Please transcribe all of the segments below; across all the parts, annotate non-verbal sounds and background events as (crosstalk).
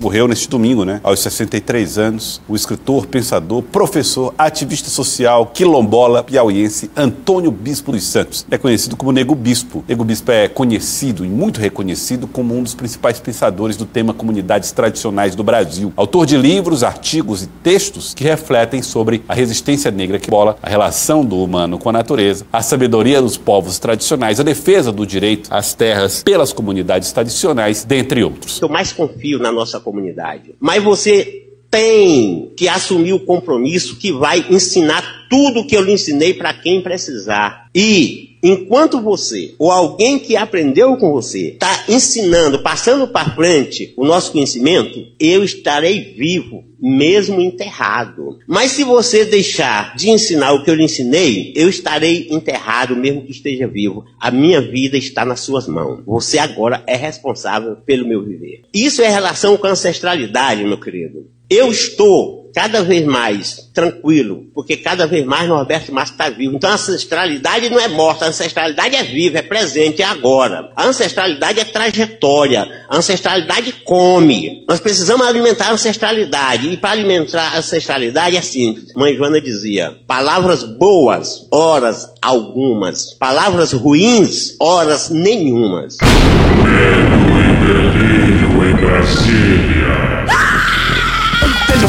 Morreu neste domingo, né? Aos 63 anos, o escritor, pensador, professor, ativista social, quilombola, piauiense Antônio Bispo dos Santos. É conhecido como Nego Bispo. Nego Bispo é conhecido e muito reconhecido como um dos principais pensadores do tema comunidades tradicionais do Brasil. Autor de livros, artigos e textos que refletem sobre a resistência negra que bola, a relação do humano com a natureza, a sabedoria dos povos tradicionais, a defesa do direito às terras pelas comunidades tradicionais, dentre outros. Eu mais confio na nossa comunidade comunidade. Mas você tem que assumir o compromisso que vai ensinar tudo que eu lhe ensinei para quem precisar. E enquanto você ou alguém que aprendeu com você está ensinando, passando para frente o nosso conhecimento, eu estarei vivo, mesmo enterrado. Mas se você deixar de ensinar o que eu lhe ensinei, eu estarei enterrado, mesmo que esteja vivo. A minha vida está nas suas mãos. Você agora é responsável pelo meu viver. Isso é relação com a ancestralidade, meu querido. Eu estou cada vez mais tranquilo, porque cada vez mais Norberto Márcio está vivo. Então a ancestralidade não é morta, a ancestralidade é viva, é presente, é agora. A ancestralidade é trajetória, a ancestralidade come. Nós precisamos alimentar a ancestralidade, e para alimentar a ancestralidade é simples. Mãe Joana dizia: palavras boas, horas algumas, palavras ruins, horas nenhumas. Medo e em Brasília.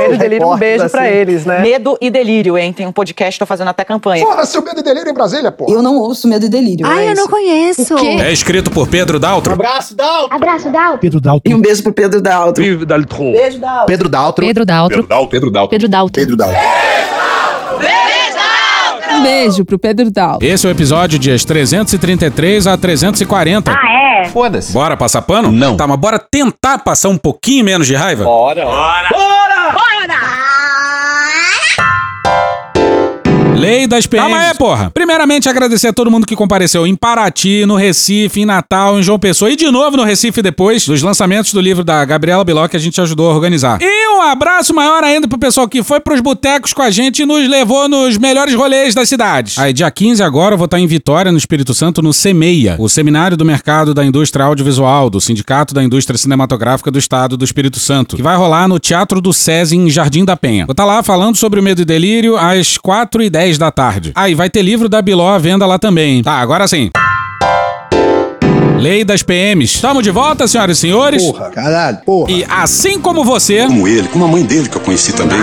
Medo e delírio, um beijo pra eles, né? Medo e delírio, hein? Tem um podcast, tô fazendo até campanha. Porra, seu medo e delírio em Brasília, porra. Eu não ouço medo e delírio. Ai, é eu não conheço. É escrito por Pedro Daltro. Abraço, Dalton. Abraço, Dal. Pedro Dalton. E um beijo pro Pedro Daltro. Vive Daltron. Beijo, Daltro. Pedro Daltro. Pedro Daltro. Pedro Daltro. Pedro Daltro. Pedro Daltro. Um beijo pro Pedro Daltro. Esse é o episódio dias 333 a 340. Ah, é? Foda-se. Bora passar pano? Não. Tá, mas bora tentar passar um pouquinho menos de raiva? না Lei das PMs. Calma aí, porra. Primeiramente, agradecer a todo mundo que compareceu em Paraty, no Recife, em Natal, em João Pessoa e de novo no Recife depois dos lançamentos do livro da Gabriela Biló que a gente ajudou a organizar. E um abraço maior ainda pro pessoal que foi pros botecos com a gente e nos levou nos melhores rolês das cidades. Aí, dia 15 agora, eu vou estar em Vitória, no Espírito Santo, no CEMEIA, o Seminário do Mercado da Indústria Audiovisual, do Sindicato da Indústria Cinematográfica do Estado do Espírito Santo, que vai rolar no Teatro do SESI em Jardim da Penha. Vou estar lá falando sobre o medo e delírio às 4h10 6 da tarde. Aí ah, e vai ter livro da Biló à venda lá também. Tá, agora sim. Lei das PMs. Estamos de volta, senhoras e senhores. Porra, caralho. Porra. E assim como você, Como ele, como a mãe dele que eu conheci também.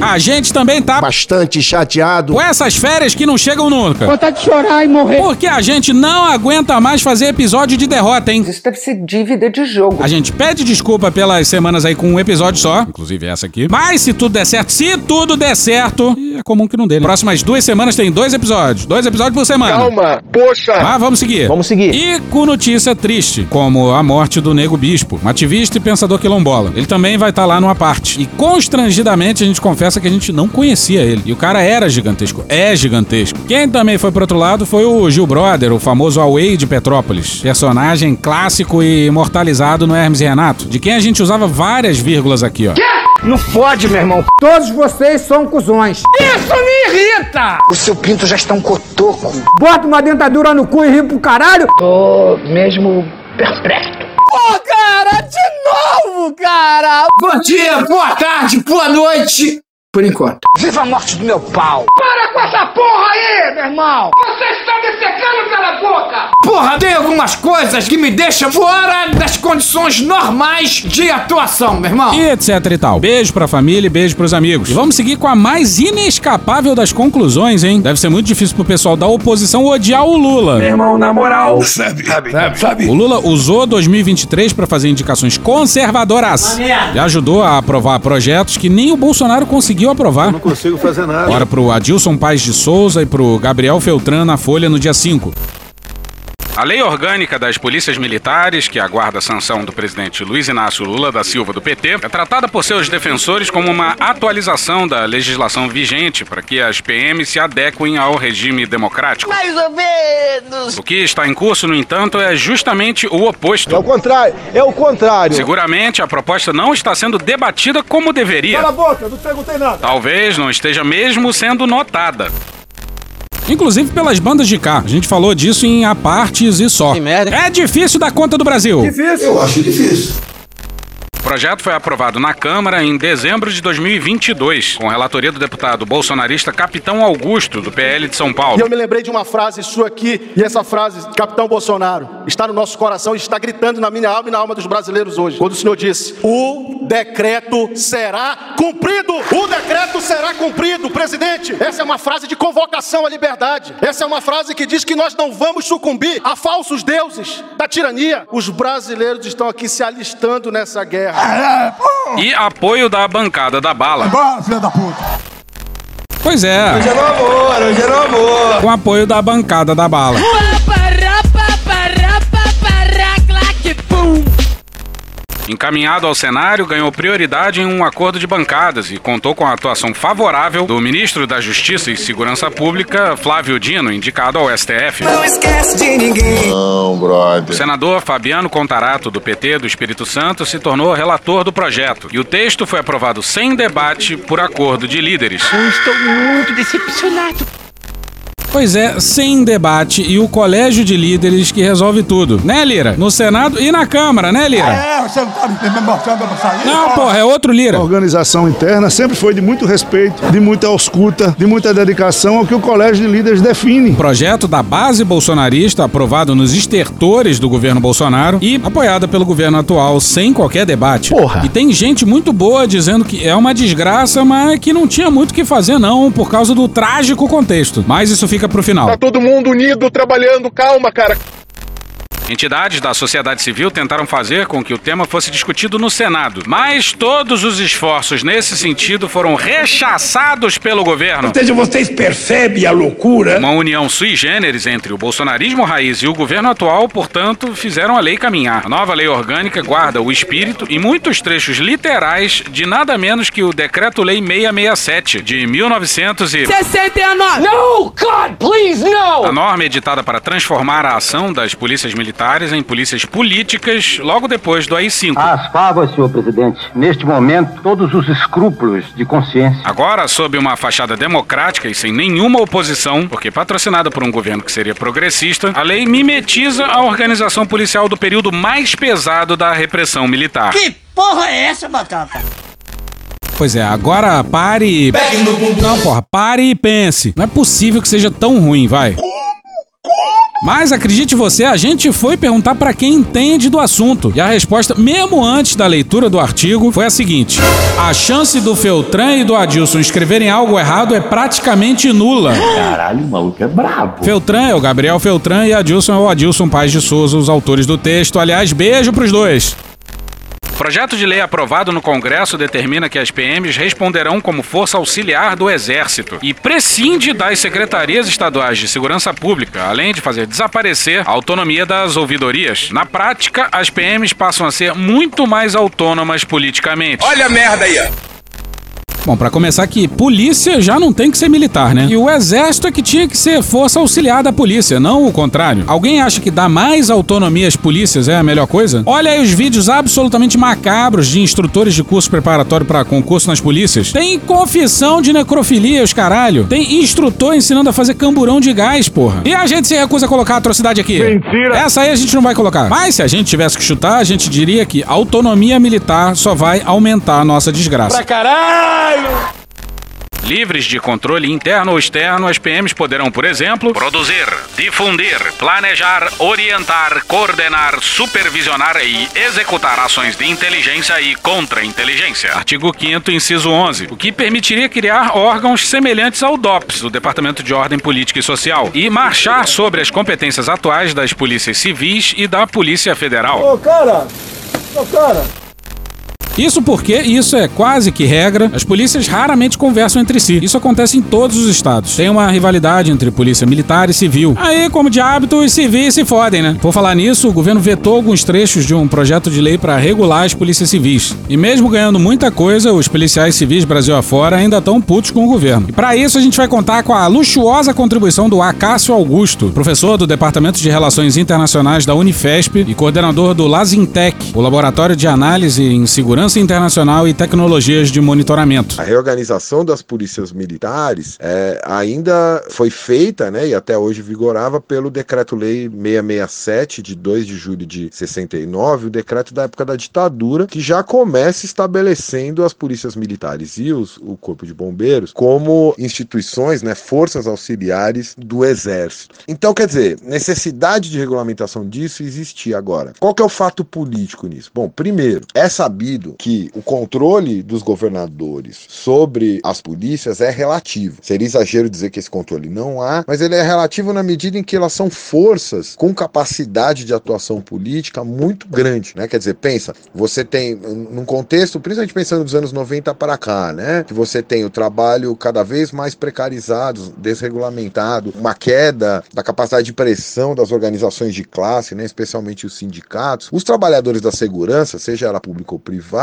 a gente também tá Bastante chateado. com essas férias que não chegam nunca. Vontade de chorar e morrer. Porque a gente não aguenta mais fazer episódio de derrota, hein? Isso deve ser dívida de jogo. A gente pede desculpa pelas semanas aí com um episódio só, inclusive essa aqui. Mas se tudo der certo, se tudo der certo, e é comum que não dê, né? Próximas duas semanas tem dois episódios. Dois episódios por semana. Calma. Poxa. Mas vamos seguir. Vamos seguir. E com notícia triste, como a morte do Nego Bispo, um ativista e pensador quilombola. Ele também vai estar lá numa parte. E constrangidamente a gente confessa que a gente não conhecia ele. E o cara era gigantesco, é gigantesco. Quem também foi pro outro lado foi o Gil Brother, o famoso Away de Petrópolis. Personagem clássico e imortalizado no Hermes e Renato, de quem a gente usava várias vírgulas aqui, ó. Não fode, meu irmão. Todos vocês são cuzões. Isso me irrita. O seu pinto já está um cotoco. Bota uma dentadura no cu e ri pro caralho. Tô mesmo perplexo. Pô, cara, de novo, cara. Bom dia, boa tarde, boa noite. Por enquanto. Viva a morte do meu pau. Para com essa porra aí, meu irmão. Você está me secando pela boca. Porra, tem algumas coisas que me deixam fora das condições normais de atuação, meu irmão. E etc e tal. Beijo pra família e beijo pros amigos. E vamos seguir com a mais inescapável das conclusões, hein? Deve ser muito difícil pro pessoal da oposição odiar o Lula. Meu irmão, na moral. Sabe? Sabe, sabe. O Lula usou 2023 para fazer indicações conservadoras e ajudou a aprovar projetos que nem o Bolsonaro conseguiu aprovar. Não consigo fazer nada. Bora pro Adilson Paz de Souza e pro Gabriel Feltran na Folha no dia 5. A lei orgânica das polícias militares, que aguarda a sanção do presidente Luiz Inácio Lula da Silva do PT, é tratada por seus defensores como uma atualização da legislação vigente para que as PMs se adequem ao regime democrático. Mais ou menos. O que está em curso, no entanto, é justamente o oposto. É o contrário. É o contrário. Seguramente a proposta não está sendo debatida como deveria. Cala a boca, não perguntei nada. Talvez não esteja mesmo sendo notada. Inclusive pelas bandas de cá. A gente falou disso em apartes e só. É difícil dar conta do Brasil. Difícil. Eu acho difícil. O projeto foi aprovado na Câmara em dezembro de 2022, com relatoria do deputado bolsonarista Capitão Augusto, do PL de São Paulo. E eu me lembrei de uma frase sua aqui, e essa frase, Capitão Bolsonaro, está no nosso coração e está gritando na minha alma e na alma dos brasileiros hoje. Quando o senhor disse: O decreto será cumprido! O decreto será cumprido, presidente! Essa é uma frase de convocação à liberdade. Essa é uma frase que diz que nós não vamos sucumbir a falsos deuses da tirania. Os brasileiros estão aqui se alistando nessa guerra. E apoio da bancada da bala. filha da puta. Pois é. Hoje é no amor, hoje é no amor. Com apoio da bancada da bala. Encaminhado ao cenário, ganhou prioridade em um acordo de bancadas e contou com a atuação favorável do ministro da Justiça e Segurança Pública, Flávio Dino, indicado ao STF. Não esquece de ninguém. Não, O brother. senador Fabiano Contarato, do PT do Espírito Santo, se tornou relator do projeto. E o texto foi aprovado sem debate por acordo de líderes. Eu estou muito decepcionado. Pois é, sem debate e o colégio de líderes que resolve tudo. Né, Lira? No Senado e na Câmara, né, Lira? É, você não tá me mostrando pra sair? Não, porra, é outro Lira. A organização interna sempre foi de muito respeito, de muita ausculta, de muita dedicação ao que o colégio de líderes define. Projeto da base bolsonarista aprovado nos estertores do governo Bolsonaro e apoiado pelo governo atual sem qualquer debate. Porra. E tem gente muito boa dizendo que é uma desgraça, mas que não tinha muito o que fazer não, por causa do trágico contexto. Mas isso fica pro final. Tá todo mundo unido, trabalhando, calma, cara. Entidades da sociedade civil tentaram fazer com que o tema fosse discutido no Senado, mas todos os esforços nesse sentido foram rechaçados pelo governo. seja, vocês percebem a loucura? Uma união sui generis entre o bolsonarismo raiz e o governo atual, portanto, fizeram a lei caminhar. A nova lei orgânica guarda o espírito e muitos trechos literais de nada menos que o Decreto-Lei 667 de 1900 e... 69. No, God, please, no. A norma é editada para transformar a ação das polícias militares em polícias políticas logo depois do AI-5. As favas, senhor presidente. Neste momento, todos os escrúpulos de consciência. Agora, sob uma fachada democrática e sem nenhuma oposição, porque patrocinada por um governo que seria progressista, a lei mimetiza a organização policial do período mais pesado da repressão militar. Que porra é essa, Batata? Pois é, agora pare e... Não, porra, pare e pense. Não é possível que seja tão ruim, vai. Mas acredite você, a gente foi perguntar pra quem entende do assunto. E a resposta, mesmo antes da leitura do artigo, foi a seguinte: a chance do Feltran e do Adilson escreverem algo errado é praticamente nula. Caralho, o maluco é brabo. Feltran é o Gabriel Feltran e Adilson é o Adilson Paz de Souza, os autores do texto. Aliás, beijo pros dois. O projeto de lei aprovado no Congresso determina que as PMs responderão como força auxiliar do Exército e prescinde das secretarias estaduais de segurança pública, além de fazer desaparecer a autonomia das ouvidorias. Na prática, as PMs passam a ser muito mais autônomas politicamente. Olha a merda aí, ó. Bom, pra começar aqui, polícia já não tem que ser militar, né? E o exército é que tinha que ser força auxiliar da polícia, não o contrário. Alguém acha que dar mais autonomia às polícias é a melhor coisa? Olha aí os vídeos absolutamente macabros de instrutores de curso preparatório para concurso nas polícias. Tem confissão de necrofilia, os caralho. Tem instrutor ensinando a fazer camburão de gás, porra. E a gente se recusa a colocar a atrocidade aqui. Mentira. Essa aí a gente não vai colocar. Mas se a gente tivesse que chutar, a gente diria que autonomia militar só vai aumentar a nossa desgraça. Pra caralho. Livres de controle interno ou externo, as PMs poderão, por exemplo, produzir, difundir, planejar, orientar, coordenar, supervisionar e executar ações de inteligência e contra-inteligência. Artigo 5 inciso 11, o que permitiria criar órgãos semelhantes ao DOPS, o Departamento de Ordem Política e Social, e marchar sobre as competências atuais das polícias civis e da Polícia Federal. Ô, cara! Ô, cara! Isso porque, isso é quase que regra, as polícias raramente conversam entre si. Isso acontece em todos os estados. Tem uma rivalidade entre polícia militar e civil. Aí, como de hábito, os civis se fodem, né? Por falar nisso, o governo vetou alguns trechos de um projeto de lei para regular as polícias civis. E mesmo ganhando muita coisa, os policiais civis Brasil afora ainda estão putos com o governo. E para isso, a gente vai contar com a luxuosa contribuição do Acácio Augusto, professor do Departamento de Relações Internacionais da Unifesp e coordenador do Lazintec, o laboratório de análise em segurança internacional e tecnologias de monitoramento. A reorganização das polícias militares é, ainda foi feita, né, e até hoje vigorava pelo Decreto-Lei 667 de 2 de julho de 69, o decreto da época da ditadura, que já começa estabelecendo as polícias militares e os, o Corpo de Bombeiros como instituições, né, forças auxiliares do Exército. Então, quer dizer, necessidade de regulamentação disso existia agora. Qual que é o fato político nisso? Bom, primeiro, é sabido que o controle dos governadores sobre as polícias é relativo. Seria exagero dizer que esse controle não há, mas ele é relativo na medida em que elas são forças com capacidade de atuação política muito grande, né? Quer dizer, pensa, você tem num contexto, principalmente pensando nos anos 90 para cá, né, que você tem o trabalho cada vez mais precarizado, desregulamentado, uma queda da capacidade de pressão das organizações de classe, né, especialmente os sindicatos. Os trabalhadores da segurança, seja ela pública ou privada,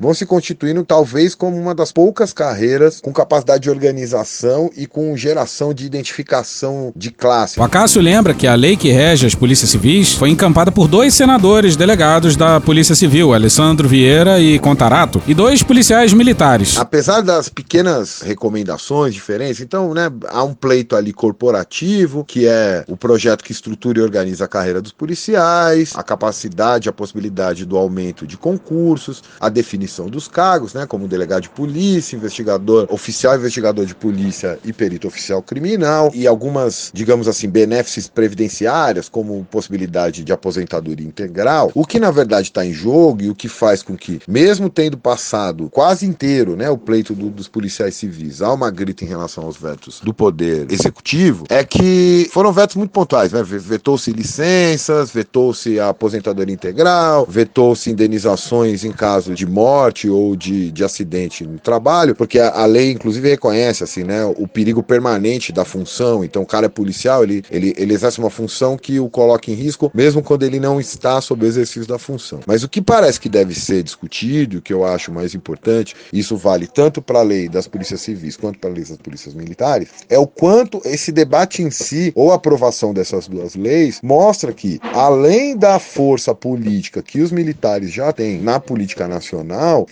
vão se constituindo talvez como uma das poucas carreiras com capacidade de organização e com geração de identificação de classe. O Acácio lembra que a lei que rege as polícias civis foi encampada por dois senadores delegados da Polícia Civil, Alessandro Vieira e Contarato, e dois policiais militares. Apesar das pequenas recomendações diferentes, então, né, há um pleito ali corporativo, que é o projeto que estrutura e organiza a carreira dos policiais, a capacidade, a possibilidade do aumento de concursos, a definição dos cargos, né, como delegado de polícia, investigador oficial, investigador de polícia e perito oficial criminal, e algumas, digamos assim, benefícios previdenciárias, como possibilidade de aposentadoria integral, o que na verdade está em jogo e o que faz com que, mesmo tendo passado quase inteiro né, o pleito do, dos policiais civis, há uma grita em relação aos vetos do poder executivo, é que foram vetos muito pontuais, né? Vetou-se licenças, vetou-se a aposentadoria integral, vetou-se indenizações em caso de morte ou de, de acidente no trabalho, porque a, a, lei, inclusive, reconhece assim, né, o perigo permanente da função. Então, o cara é policial, ele, ele, ele exerce uma função que o coloca em risco, mesmo quando ele não está sob o exercício da função. Mas o que parece que deve ser discutido, o que eu acho mais importante, isso vale tanto para a lei das polícias civis quanto para a lei das polícias militares, é o quanto esse debate em si, ou a aprovação dessas duas leis, mostra que, além da força política que os militares já têm na política nacional,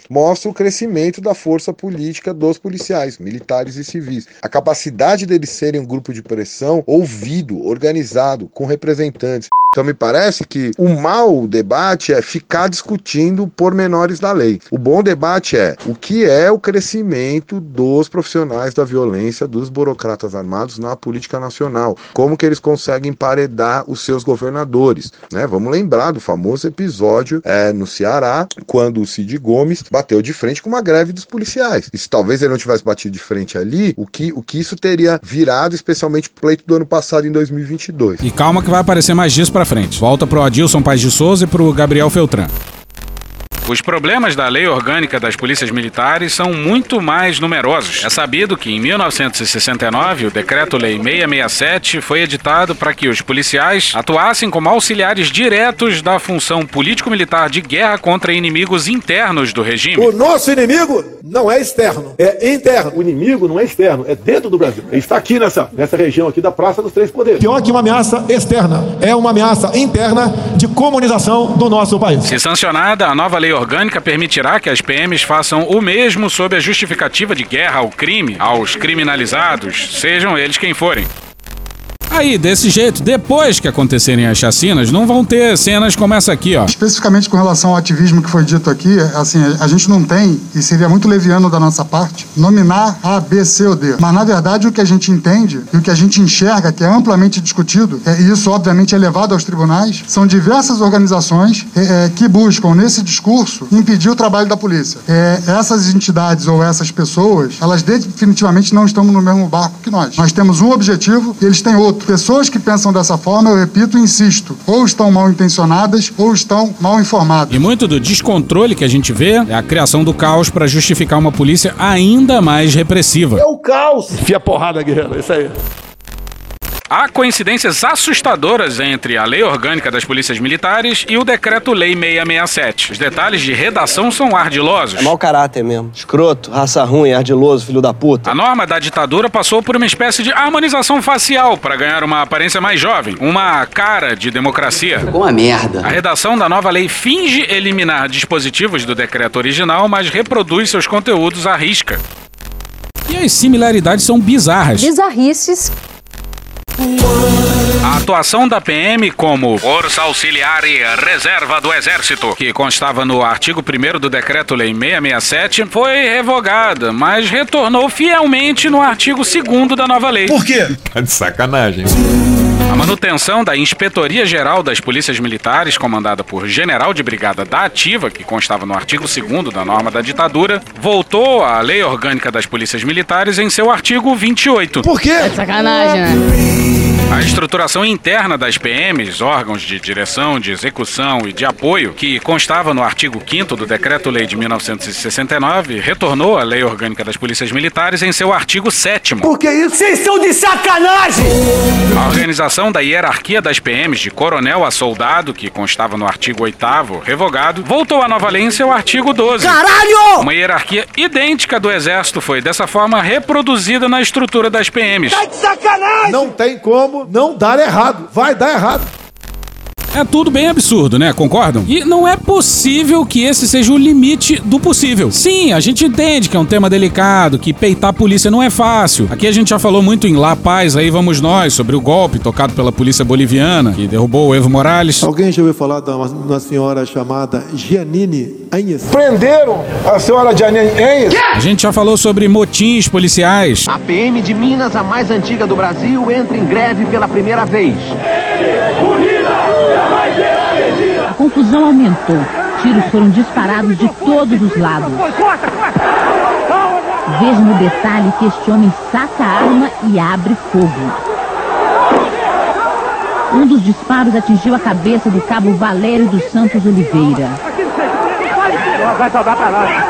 mostra o crescimento da força política dos policiais, militares e civis. A capacidade deles serem um grupo de pressão ouvido, organizado, com representantes. Então me parece que o mau debate é ficar discutindo pormenores da lei. O bom debate é o que é o crescimento dos profissionais da violência, dos burocratas armados na política nacional. Como que eles conseguem paredar os seus governadores. Né? Vamos lembrar do famoso episódio é, no Ceará, quando o Cid Gomes bateu de frente com uma greve dos policiais. E se talvez ele não tivesse batido de frente ali, o que, o que isso teria virado, especialmente pro pleito do ano passado, em 2022. E calma que vai aparecer mais disso pra frente. Volta pro Adilson Paz de Souza e pro Gabriel Feltran. Os problemas da lei orgânica das polícias militares são muito mais numerosos. É sabido que em 1969 o Decreto-Lei 667 foi editado para que os policiais atuassem como auxiliares diretos da função político-militar de guerra contra inimigos internos do regime. O nosso inimigo não é externo, é interno. O inimigo não é externo, é dentro do Brasil. Ele está aqui nessa, nessa região aqui da Praça dos Três Poderes. Pior que uma ameaça externa, é uma ameaça interna de comunização do nosso país. Se sancionada, a nova lei orgânica permitirá que as PMs façam o mesmo sob a justificativa de guerra ao crime, aos criminalizados, sejam eles quem forem. Aí, desse jeito, depois que acontecerem as chacinas, não vão ter cenas como essa aqui, ó. Especificamente com relação ao ativismo que foi dito aqui, assim, a gente não tem, e seria muito leviano da nossa parte, nominar A, B, C ou D. Mas, na verdade, o que a gente entende e o que a gente enxerga, que é amplamente discutido, é, e isso, obviamente, é levado aos tribunais, são diversas organizações é, é, que buscam, nesse discurso, impedir o trabalho da polícia. É, essas entidades ou essas pessoas, elas definitivamente não estão no mesmo barco que nós. Nós temos um objetivo e eles têm outro. Pessoas que pensam dessa forma, eu repito e insisto, ou estão mal intencionadas ou estão mal informadas. E muito do descontrole que a gente vê é a criação do caos para justificar uma polícia ainda mais repressiva. É o caos. Enfia porrada, guerreiro. Isso aí. Há coincidências assustadoras entre a Lei Orgânica das Polícias Militares e o Decreto-Lei 667. Os detalhes de redação são ardilosos. É mau caráter mesmo. Escroto, raça ruim, ardiloso, filho da puta. A norma da ditadura passou por uma espécie de harmonização facial para ganhar uma aparência mais jovem, uma cara de democracia. Ficou uma merda. A redação da nova lei finge eliminar dispositivos do decreto original, mas reproduz seus conteúdos à risca. E as similaridades são bizarras. Bizarrices. A atuação da PM como Força Auxiliar e Reserva do Exército, que constava no artigo 1 do Decreto-Lei 667, foi revogada, mas retornou fielmente no artigo 2 da nova lei. Por quê? Tá de sacanagem. A manutenção da Inspetoria Geral das Polícias Militares, comandada por General de Brigada da Ativa, que constava no artigo 2 da norma da ditadura, voltou à Lei Orgânica das Polícias Militares em seu artigo 28. Por quê? É sacanagem, né? A estruturação interna das PMs, órgãos de direção, de execução e de apoio, que constava no artigo 5 do Decreto-Lei de 1969, retornou à Lei Orgânica das Polícias Militares em seu artigo 7 Por que isso? Vocês são de sacanagem! A organização da hierarquia das PMs, de coronel a soldado, que constava no artigo 8 revogado, voltou à nova lei em seu artigo 12. Caralho! Uma hierarquia idêntica do Exército foi, dessa forma, reproduzida na estrutura das PMs. Tá de sacanagem! Não tem como não dar errado. Vai dar errado. É tudo bem absurdo, né? Concordam? E não é possível que esse seja o limite do possível. Sim, a gente entende que é um tema delicado, que peitar a polícia não é fácil. Aqui a gente já falou muito em La Paz, aí vamos nós, sobre o golpe tocado pela polícia boliviana, que derrubou o Evo Morales. Alguém já ouviu falar de uma, uma senhora chamada Giannini Anhes? Prenderam a senhora Janine Enhes. A gente já falou sobre motins policiais. A PM de Minas, a mais antiga do Brasil, entra em greve pela primeira vez. A confusão aumentou. Tiros foram disparados de todos os lados. Veja no detalhe que este homem saca a arma e abre fogo. Um dos disparos atingiu a cabeça do cabo Valério dos Santos Oliveira. Vai sobrar pra nós.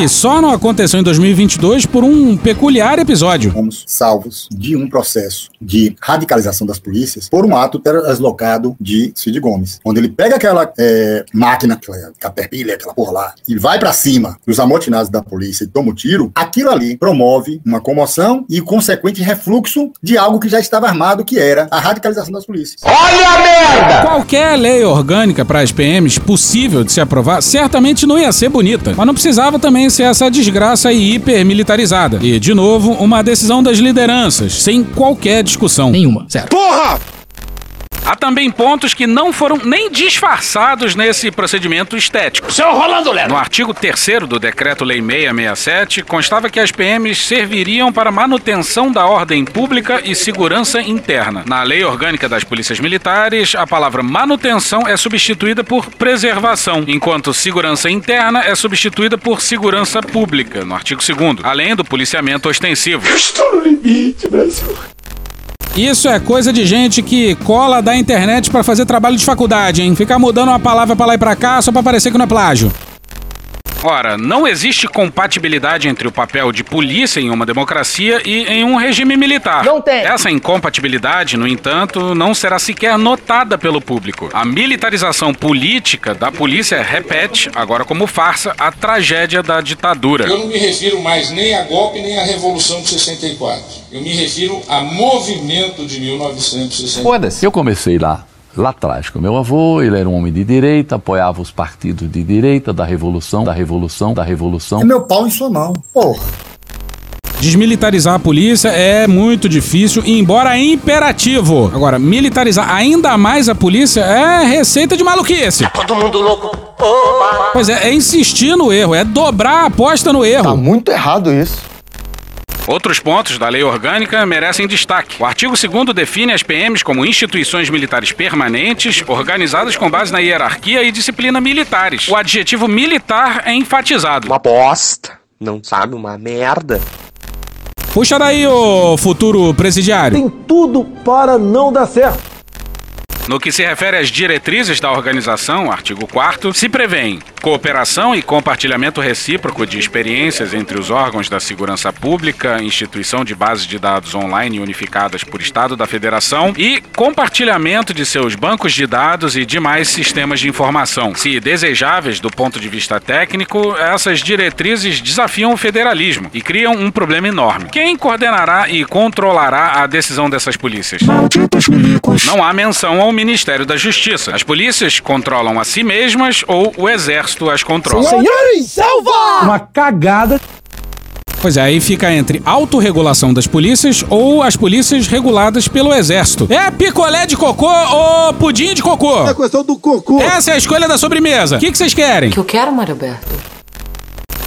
Que só não aconteceu em 2022 por um peculiar episódio. Fomos salvos de um processo de radicalização das polícias por um ato deslocado de Cid Gomes, onde ele pega aquela é, máquina, aquela caterpillar, aquela porra lá, e vai pra cima dos amotinados da polícia e toma o tiro, aquilo ali promove uma comoção e consequente refluxo de algo que já estava armado, que era a radicalização das polícias. Olha a merda! Qualquer lei orgânica para as PMs possível de se aprovar certamente não ia ser bonita, mas não precisava também ser essa desgraça hipermilitarizada. E, de novo, uma decisão das lideranças, sem qualquer discussão. Nenhuma, certo. Porra! Há também pontos que não foram nem disfarçados nesse procedimento estético. Seu Rolando Lero! No artigo 3 do Decreto-Lei 667, constava que as PMs serviriam para manutenção da ordem pública e segurança interna. Na Lei Orgânica das Polícias Militares, a palavra manutenção é substituída por preservação, enquanto segurança interna é substituída por segurança pública, no artigo 2 além do policiamento ostensivo. Estou no limite, Brasil. Isso é coisa de gente que cola da internet para fazer trabalho de faculdade, hein? Ficar mudando uma palavra pra lá e pra cá só pra parecer que não é plágio. Ora, não existe compatibilidade entre o papel de polícia em uma democracia e em um regime militar. Não tem. Essa incompatibilidade, no entanto, não será sequer notada pelo público. A militarização política da polícia repete, agora como farsa, a tragédia da ditadura. Eu não me refiro mais nem a golpe nem à Revolução de 64. Eu me refiro a movimento de 1964. Foda-se. Eu comecei lá, lá atrás com meu avô, ele era um homem de direita, apoiava os partidos de direita, da revolução, da revolução, da revolução. É meu pau em sua mão. Porra. Desmilitarizar a polícia é muito difícil, embora imperativo. Agora, militarizar ainda mais a polícia é receita de maluquice. Todo mundo louco. Pois é, é insistir no erro, é dobrar a aposta no erro. Tá muito errado isso. Outros pontos da lei orgânica merecem destaque. O artigo 2 define as PMs como instituições militares permanentes, organizadas com base na hierarquia e disciplina militares. O adjetivo militar é enfatizado. Uma bosta. Não sabe, uma merda. Puxa daí, ô futuro presidiário. Tem tudo para não dar certo. No que se refere às diretrizes da organização, artigo 4 se prevêem cooperação e compartilhamento recíproco de experiências entre os órgãos da segurança pública, instituição de bases de dados online unificadas por Estado da Federação e compartilhamento de seus bancos de dados e demais sistemas de informação. Se desejáveis do ponto de vista técnico, essas diretrizes desafiam o federalismo e criam um problema enorme. Quem coordenará e controlará a decisão dessas polícias? Não há menção ao Ministério da Justiça. As polícias controlam a si mesmas ou o Exército as controla. Senhores, salva! Uma cagada. Pois é, aí fica entre autorregulação das polícias ou as polícias reguladas pelo exército. É picolé de cocô ou pudim de cocô? É questão do cocô. Essa é a escolha da sobremesa. O que, que vocês querem? O que eu quero, Mário Alberto?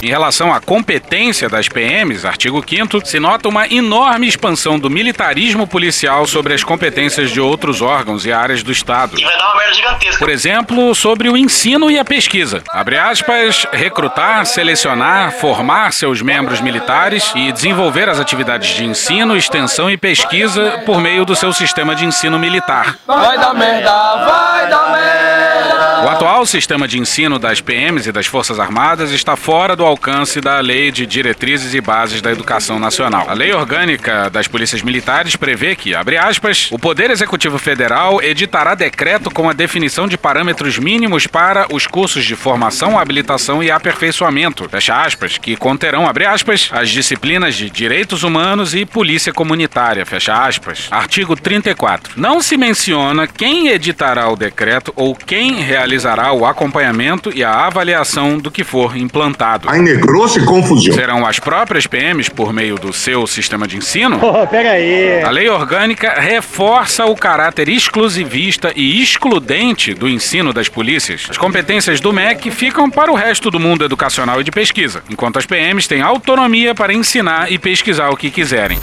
Em relação à competência das PMs, artigo 5 se nota uma enorme expansão do militarismo policial sobre as competências de outros órgãos e áreas do Estado. E vai dar uma merda gigantesca. Por exemplo, sobre o ensino e a pesquisa. Abre aspas, recrutar, selecionar, formar seus membros militares e desenvolver as atividades de ensino, extensão e pesquisa por meio do seu sistema de ensino militar. Vai dar merda, vai dar merda. O atual sistema de ensino das PMs e das Forças Armadas está fora do alcance da Lei de Diretrizes e Bases da Educação Nacional. A Lei Orgânica das Polícias Militares prevê que, abre aspas, o Poder Executivo Federal editará decreto com a definição de parâmetros mínimos para os cursos de formação, habilitação e aperfeiçoamento, fecha aspas, que conterão, abre aspas, as disciplinas de Direitos Humanos e Polícia Comunitária, fecha aspas. Artigo 34. Não se menciona quem editará o decreto ou quem realizará o acompanhamento e a avaliação do que for implantado. Aí negrou-se confusão. Serão as próprias PMs por meio do seu sistema de ensino? Oh, pega aí. A lei orgânica reforça o caráter exclusivista e excludente do ensino das polícias. As competências do MEC ficam para o resto do mundo educacional e de pesquisa, enquanto as PMs têm autonomia para ensinar e pesquisar o que quiserem.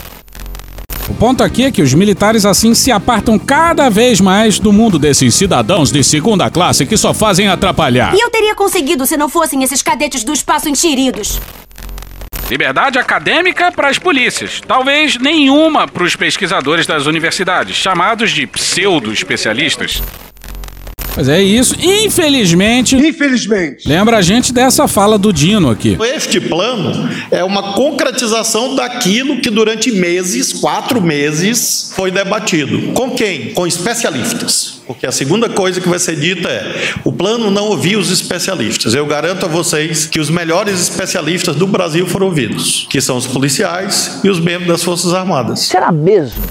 O ponto aqui é que os militares assim se apartam cada vez mais do mundo desses cidadãos de segunda classe que só fazem atrapalhar. E eu teria conseguido se não fossem esses cadetes do espaço enxeridos. Liberdade acadêmica para as polícias, talvez nenhuma para os pesquisadores das universidades, chamados de pseudo-especialistas. Mas é isso. Infelizmente. Infelizmente. Lembra a gente dessa fala do Dino aqui. Este plano é uma concretização daquilo que durante meses, quatro meses, foi debatido. Com quem? Com especialistas. Porque a segunda coisa que vai ser dita é: o plano não ouvia os especialistas. Eu garanto a vocês que os melhores especialistas do Brasil foram ouvidos, que são os policiais e os membros das Forças Armadas. Será mesmo?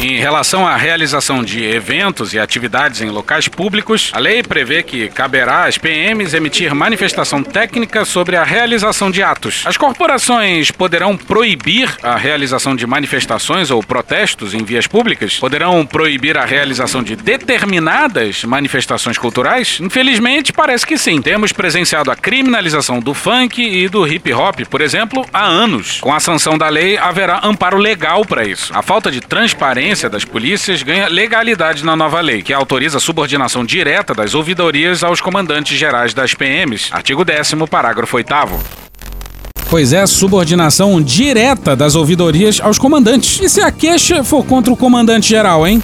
Em relação à realização de eventos e atividades em locais públicos, a lei prevê que caberá às PMs emitir manifestação técnica sobre a realização de atos. As corporações poderão proibir a realização de manifestações ou protestos em vias públicas? Poderão proibir a realização de determinadas manifestações culturais? Infelizmente, parece que sim. Temos presenciado a criminalização do funk e do hip hop, por exemplo, há anos. Com a sanção da lei, haverá amparo legal para isso. A falta de transparência das polícias ganha legalidade na nova lei, que autoriza a subordinação direta das ouvidorias aos comandantes gerais das PMs. Artigo 10 parágrafo 8 Pois é, subordinação direta das ouvidorias aos comandantes. E se a queixa for contra o comandante geral, hein?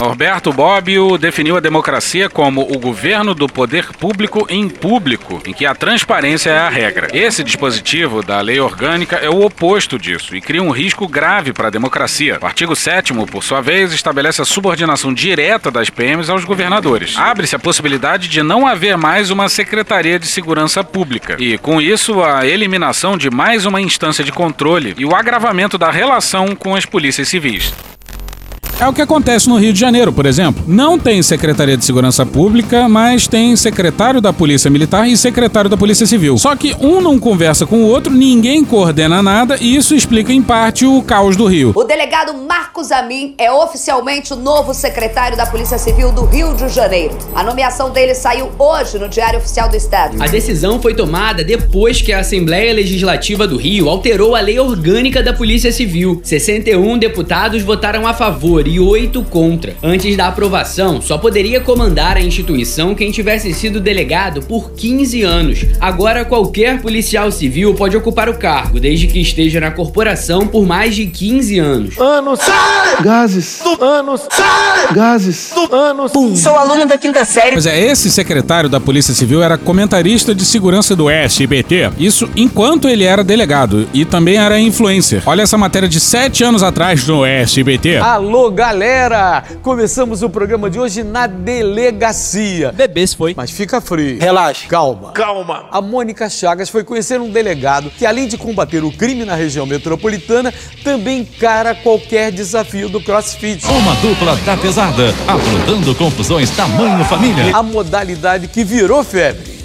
Norberto Bobbio definiu a democracia como o governo do poder público em público, em que a transparência é a regra. Esse dispositivo da lei orgânica é o oposto disso e cria um risco grave para a democracia. O artigo 7, por sua vez, estabelece a subordinação direta das PMs aos governadores. Abre-se a possibilidade de não haver mais uma Secretaria de Segurança Pública e, com isso, a eliminação de mais uma instância de controle e o agravamento da relação com as polícias civis. É o que acontece no Rio de Janeiro, por exemplo. Não tem Secretaria de Segurança Pública, mas tem secretário da Polícia Militar e secretário da Polícia Civil. Só que um não conversa com o outro, ninguém coordena nada e isso explica em parte o caos do Rio. O delegado Marcos Amin é oficialmente o novo secretário da Polícia Civil do Rio de Janeiro. A nomeação dele saiu hoje no Diário Oficial do Estado. A decisão foi tomada depois que a Assembleia Legislativa do Rio alterou a lei orgânica da Polícia Civil. 61 deputados votaram a favor e 8 contra. Antes da aprovação, só poderia comandar a instituição quem tivesse sido delegado por 15 anos. Agora, qualquer policial civil pode ocupar o cargo, desde que esteja na corporação por mais de 15 anos. Anos. Sai! Gases. Anos. Sai! Gases. Anos. Pum. Sou aluna da quinta série. Pois é, esse secretário da Polícia Civil era comentarista de segurança do SBT. Isso enquanto ele era delegado e também era influencer. Olha essa matéria de sete anos atrás no SBT. Alô, galera! Começamos o programa de hoje na delegacia. Bebês foi. Mas fica frio. Relaxa. Calma. Calma. A Mônica Chagas foi conhecer um delegado que, além de combater o crime na região metropolitana, também encara qualquer desafio do crossfit. Uma dupla da pesada, afrontando confusões tamanho família. A modalidade que virou febre.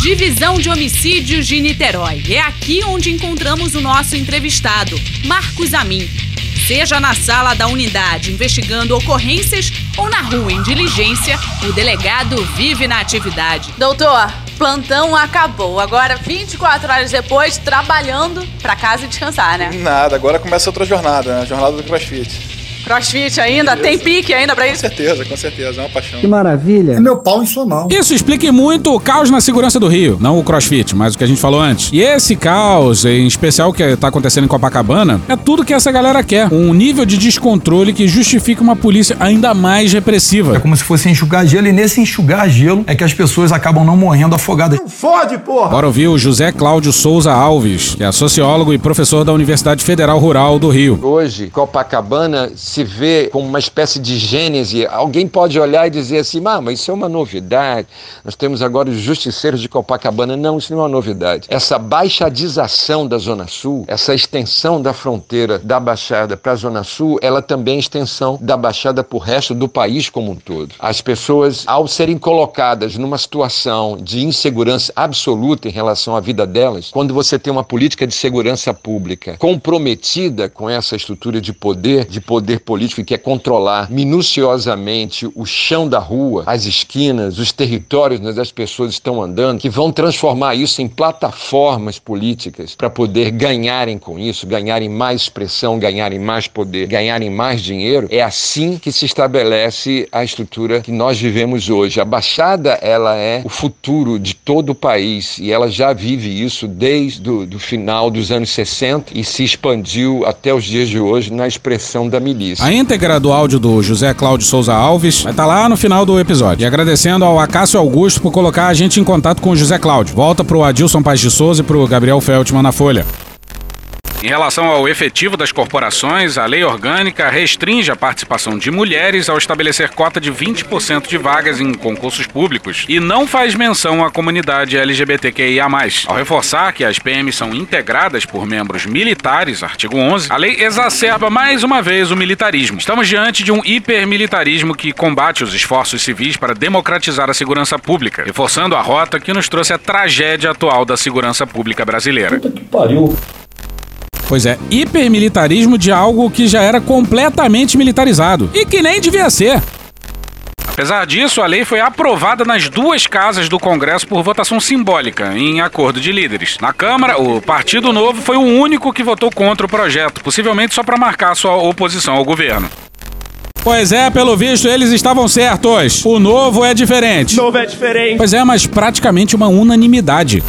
Divisão de Homicídios de Niterói. É aqui onde encontramos o nosso entrevistado, Marcos Amin. Seja na sala da unidade investigando ocorrências ou na rua em diligência, o delegado vive na atividade. Doutor, plantão acabou. Agora, 24 horas depois, trabalhando para casa e descansar, né? Nada, agora começa outra jornada, né? a jornada do CrossFit. Crossfit ainda? Tem pique ainda pra isso? Com certeza, com certeza. É uma paixão. Que maravilha. É meu pau em sua mão. Isso explica muito o caos na segurança do Rio. Não o crossfit, mas o que a gente falou antes. E esse caos, em especial o que tá acontecendo em Copacabana, é tudo que essa galera quer. Um nível de descontrole que justifica uma polícia ainda mais repressiva. É como se fosse enxugar gelo, e nesse enxugar gelo é que as pessoas acabam não morrendo afogadas. Não fode, porra! Bora ouvir o José Cláudio Souza Alves, que é sociólogo e professor da Universidade Federal Rural do Rio. Hoje, Copacabana se vê como uma espécie de gênese. Alguém pode olhar e dizer assim, ah, mas isso é uma novidade. Nós temos agora os justiceiros de Copacabana. Não, isso não é uma novidade. Essa baixadização da Zona Sul, essa extensão da fronteira da Baixada para a Zona Sul, ela também é extensão da Baixada para o resto do país como um todo. As pessoas, ao serem colocadas numa situação de insegurança absoluta em relação à vida delas, quando você tem uma política de segurança pública comprometida com essa estrutura de poder, de poder político, que é controlar minuciosamente o chão da rua, as esquinas, os territórios onde as pessoas estão andando, que vão transformar isso em plataformas políticas para poder ganharem com isso, ganharem mais expressão, ganharem mais poder, ganharem mais dinheiro. É assim que se estabelece a estrutura que nós vivemos hoje. A Baixada, ela é o futuro de todo o país e ela já vive isso desde o do final dos anos 60 e se expandiu até os dias de hoje na expressão da milícia. A íntegra do áudio do José Cláudio Souza Alves vai estar lá no final do episódio. E agradecendo ao Acácio Augusto por colocar a gente em contato com o José Cláudio. Volta pro Adilson Paz de Souza e pro Gabriel Feltman na Folha. Em relação ao efetivo das corporações, a lei orgânica restringe a participação de mulheres ao estabelecer cota de 20% de vagas em concursos públicos e não faz menção à comunidade LGBTQIA+. Ao reforçar que as PMs são integradas por membros militares, artigo 11, a lei exacerba mais uma vez o militarismo. Estamos diante de um hipermilitarismo que combate os esforços civis para democratizar a segurança pública, reforçando a rota que nos trouxe a tragédia atual da segurança pública brasileira. Puta que pariu. Pois é, hipermilitarismo de algo que já era completamente militarizado e que nem devia ser. Apesar disso, a lei foi aprovada nas duas casas do Congresso por votação simbólica, em acordo de líderes. Na Câmara, o Partido Novo foi o único que votou contra o projeto, possivelmente só para marcar sua oposição ao governo. Pois é, pelo visto, eles estavam certos. O novo é diferente. Novo é diferente. Pois é, mas praticamente uma unanimidade.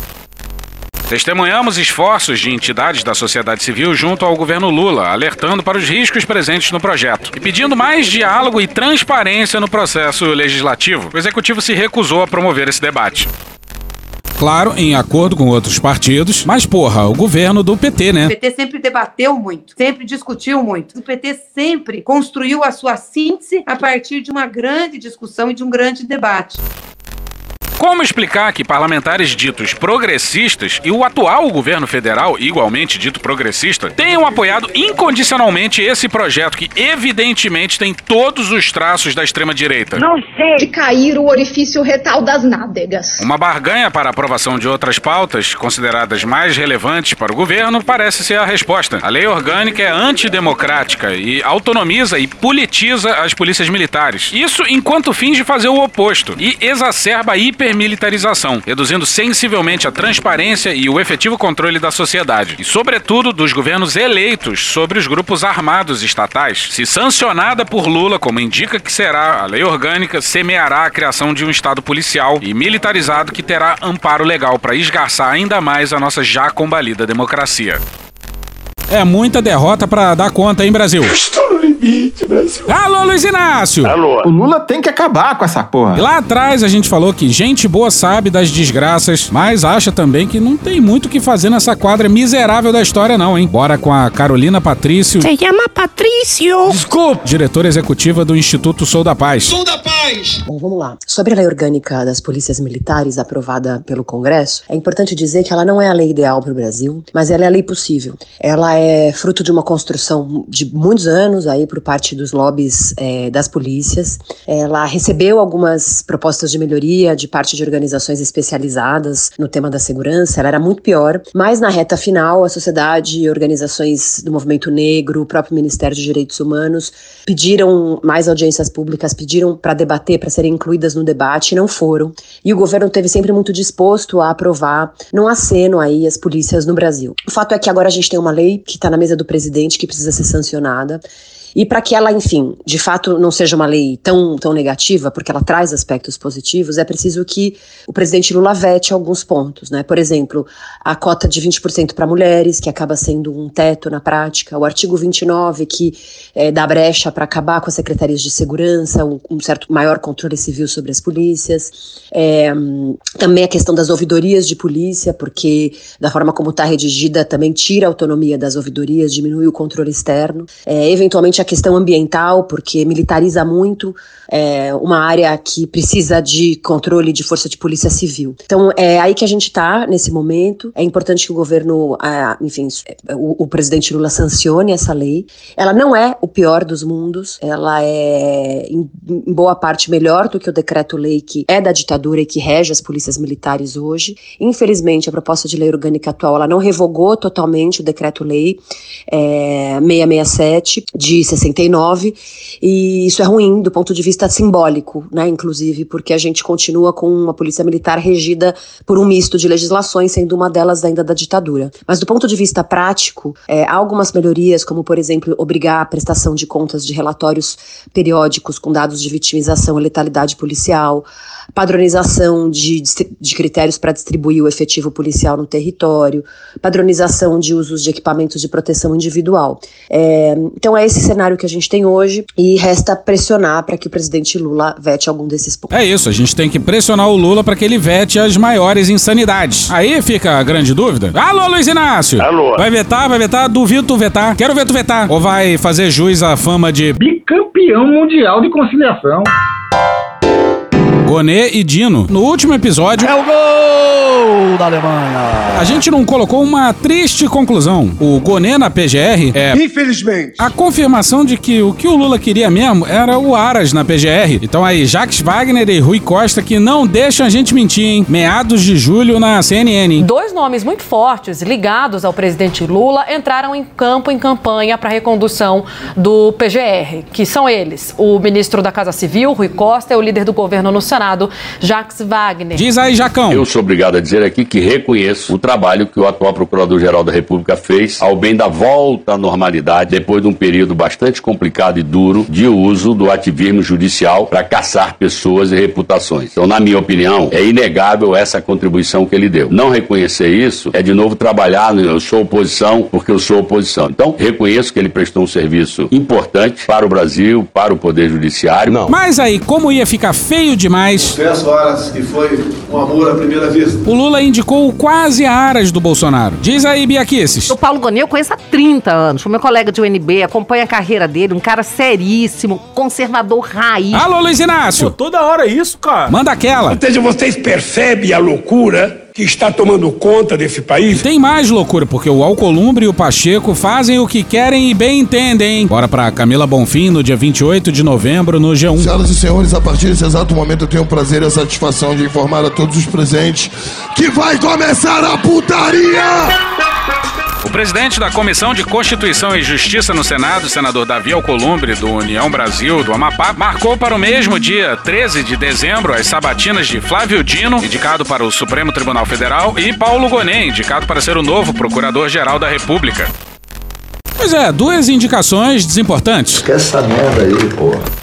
Testemunhamos esforços de entidades da sociedade civil junto ao governo Lula, alertando para os riscos presentes no projeto e pedindo mais diálogo e transparência no processo legislativo. O executivo se recusou a promover esse debate. Claro, em acordo com outros partidos, mas porra, o governo do PT, né? O PT sempre debateu muito, sempre discutiu muito. O PT sempre construiu a sua síntese a partir de uma grande discussão e de um grande debate. Como explicar que parlamentares ditos progressistas e o atual governo federal, igualmente dito progressista, tenham apoiado incondicionalmente esse projeto que evidentemente tem todos os traços da extrema-direita? Não sei. De cair o orifício retal das nádegas. Uma barganha para a aprovação de outras pautas, consideradas mais relevantes para o governo, parece ser a resposta. A lei orgânica é antidemocrática e autonomiza e politiza as polícias militares. Isso enquanto finge fazer o oposto e exacerba a hiper hipermilitarização, reduzindo sensivelmente a transparência e o efetivo controle da sociedade, e sobretudo dos governos eleitos sobre os grupos armados estatais. Se sancionada por Lula, como indica que será, a lei orgânica semeará a criação de um Estado policial e militarizado que terá amparo legal para esgarçar ainda mais a nossa já combalida democracia. É muita derrota para dar conta, hein, Brasil? Estou no limite, Brasil. Alô, Luiz Inácio! Alô. O Lula tem que acabar com essa porra. E lá atrás a gente falou que gente boa sabe das desgraças, mas acha também que não tem muito o que fazer nessa quadra miserável da história, não, hein? Bora com a Carolina Patrício. Se chama Patrício. Desculpa! Diretora executiva do Instituto Sou da Paz. Sou da Paz! Bom, vamos lá. Sobre a lei orgânica das polícias militares aprovada pelo Congresso, é importante dizer que ela não é a lei ideal para o Brasil, mas ela é a lei possível. Ela é fruto de uma construção de muitos anos aí por parte dos lobbies é, das polícias. Ela recebeu algumas propostas de melhoria de parte de organizações especializadas no tema da segurança. Ela era muito pior, mas na reta final a sociedade, organizações do movimento negro, o próprio Ministério de Direitos Humanos pediram mais audiências públicas, pediram para debater, para serem incluídas no debate, e não foram. E o governo teve sempre muito disposto a aprovar, num aceno aí, as polícias no Brasil. O fato é que agora a gente tem uma lei que está na mesa do presidente que precisa ser sancionada. E para que ela, enfim, de fato não seja uma lei tão, tão negativa, porque ela traz aspectos positivos, é preciso que o presidente Lula vete alguns pontos, né? Por exemplo, a cota de 20% para mulheres, que acaba sendo um teto na prática, o artigo 29, que é, dá brecha para acabar com as secretarias de segurança, um, um, certo maior controle civil sobre as polícias. É, também a questão das ouvidorias de polícia, porque da forma como está redigida, também tira a autonomia das ouvidorias, diminui o controle externo. É, eventualmente a questão ambiental, porque militariza muito é, uma área que precisa de controle de força de polícia civil. Então é aí que a gente está nesse momento. É importante que o governo, enfim, o, o, presidente Lula sancione essa lei. Ela não é o pior dos mundos, ela é em, em boa parte melhor do que o decreto-lei que é da ditadura e que rege as polícias militares hoje. Infelizmente, a proposta de lei orgânica atual ela não revogou totalmente o decreto-lei é, 667 de 69, e isso é ruim do ponto de vista simbólico, né, inclusive, porque a gente continua com uma polícia militar regida por um misto de legislações, sendo uma delas ainda da ditadura. Mas do ponto de vista prático, é, há algumas melhorias, como, por exemplo, obrigar a prestação de contas de relatórios periódicos com dados de vitimização e letalidade policial, padronização de, de critérios para distribuir o efetivo policial no território, padronização de usos de equipamentos de proteção individual. É, então é esse cenário que a gente tem hoje e resta pressionar para que o presidente Lula vete algum desses pontos. É isso, a gente tem que pressionar o Lula para que ele vete as maiores insanidades. Aí fica a grande dúvida. Alô, Luiz Inácio! Alô! Vai vetar, vai vetar? Duvido tu vetar. Quero ver tu vetar. Ou vai fazer jus à fama de bicampeão mundial de conciliação? Gonê e Dino. No último episódio. É o gol da Alemanha! A gente não colocou uma triste conclusão. O Gonê na PGR é. Infelizmente. A confirmação de que o que o Lula queria mesmo era o Aras na PGR. Então aí, Jacques Wagner e Rui Costa que não deixam a gente mentir, hein? Meados de julho na CNN. Hein? Dois nomes muito fortes ligados ao presidente Lula entraram em campo em campanha para a recondução do PGR, que são eles: o ministro da Casa Civil, Rui Costa, e o líder do governo no Senado, Jacques Wagner. Diz aí, Jacão. Eu sou obrigado a dizer aqui que reconheço o trabalho que o atual Procurador-Geral da República fez ao bem da volta à normalidade depois de um período bastante complicado e duro de uso do ativismo judicial para caçar pessoas e reputações. Então, na minha opinião, é inegável essa contribuição que ele deu. Não reconhecer isso é de novo trabalhar no eu sou oposição porque eu sou oposição. Então, reconheço que ele prestou um serviço importante para o Brasil, para o Poder Judiciário. Não. Mas aí, como ia ficar feio demais. Peço horas que foi um amor à primeira vista. O Lula indicou quase aras do Bolsonaro. Diz aí, Biaquices. O Paulo Gonê eu conheço há 30 anos. Foi meu colega de UNB, acompanha a carreira dele, um cara seríssimo, conservador raiz. Alô, Luiz Inácio. Pô, toda hora isso, cara. Manda aquela. Ou seja, vocês percebem a loucura que está tomando conta desse país. Tem mais loucura, porque o Alcolumbre e o Pacheco fazem o que querem e bem entendem. Bora pra Camila Bonfim no dia 28 de novembro no G1. Senhoras e senhores, a partir desse exato momento eu tenho o prazer e a satisfação de informar a todos os presentes que vai começar a putaria! O presidente da Comissão de Constituição e Justiça no Senado, senador Davi Alcolumbre, do União Brasil do Amapá, marcou para o mesmo dia 13 de dezembro as sabatinas de Flávio Dino, indicado para o Supremo Tribunal Federal, e Paulo Gonet, indicado para ser o novo Procurador-Geral da República. Pois é, duas indicações desimportantes. Que essa merda aí, porra.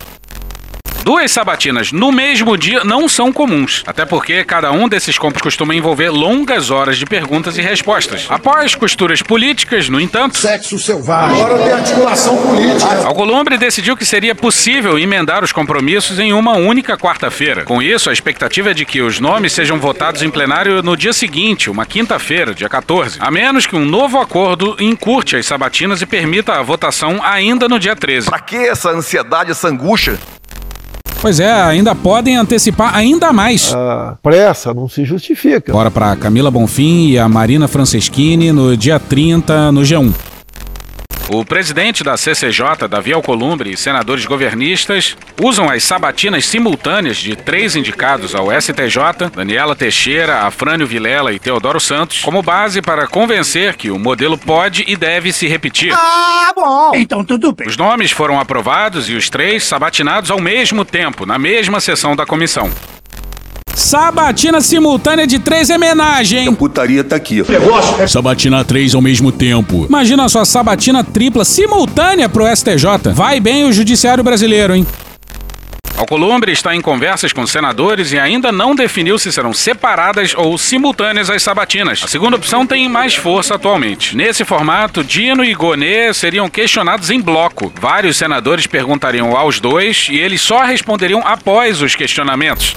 Duas sabatinas no mesmo dia não são comuns, até porque cada um desses compos costuma envolver longas horas de perguntas e respostas. Após costuras políticas, no entanto, Sexo selvagem. Agora tem articulação política. Alcolumbre decidiu que seria possível emendar os compromissos em uma única quarta-feira. Com isso, a expectativa é de que os nomes sejam votados em plenário no dia seguinte, uma quinta-feira, dia 14, a menos que um novo acordo encurte as sabatinas e permita a votação ainda no dia 13. Pra que essa ansiedade, essa angústia? Pois é, ainda podem antecipar ainda mais. A pressa não se justifica. Bora para Camila Bonfim e a Marina Franceschini no dia 30 no G1. O presidente da CCJ, Davi Alcolumbre, e senadores governistas usam as sabatinas simultâneas de três indicados ao STJ, Daniela Teixeira, Afrânio Vilela e Teodoro Santos, como base para convencer que o modelo pode e deve se repetir. Ah, bom. Então tudo bem. Os nomes foram aprovados e os três sabatinados ao mesmo tempo, na mesma sessão da comissão. Sabatina simultânea de três é homenagem. A putaria tá aqui. Negócio. Sabatina 3 ao mesmo tempo. Imagina só, sabatina tripla simultânea pro STJ. Vai bem o judiciário brasileiro, hein? Alcolumbre está em conversas com senadores e ainda não definiu se serão separadas ou simultâneas as sabatinas. A segunda opção tem mais força atualmente. Nesse formato, Dino e Gonê seriam questionados em bloco. Vários senadores perguntariam aos dois e eles só responderiam após os questionamentos.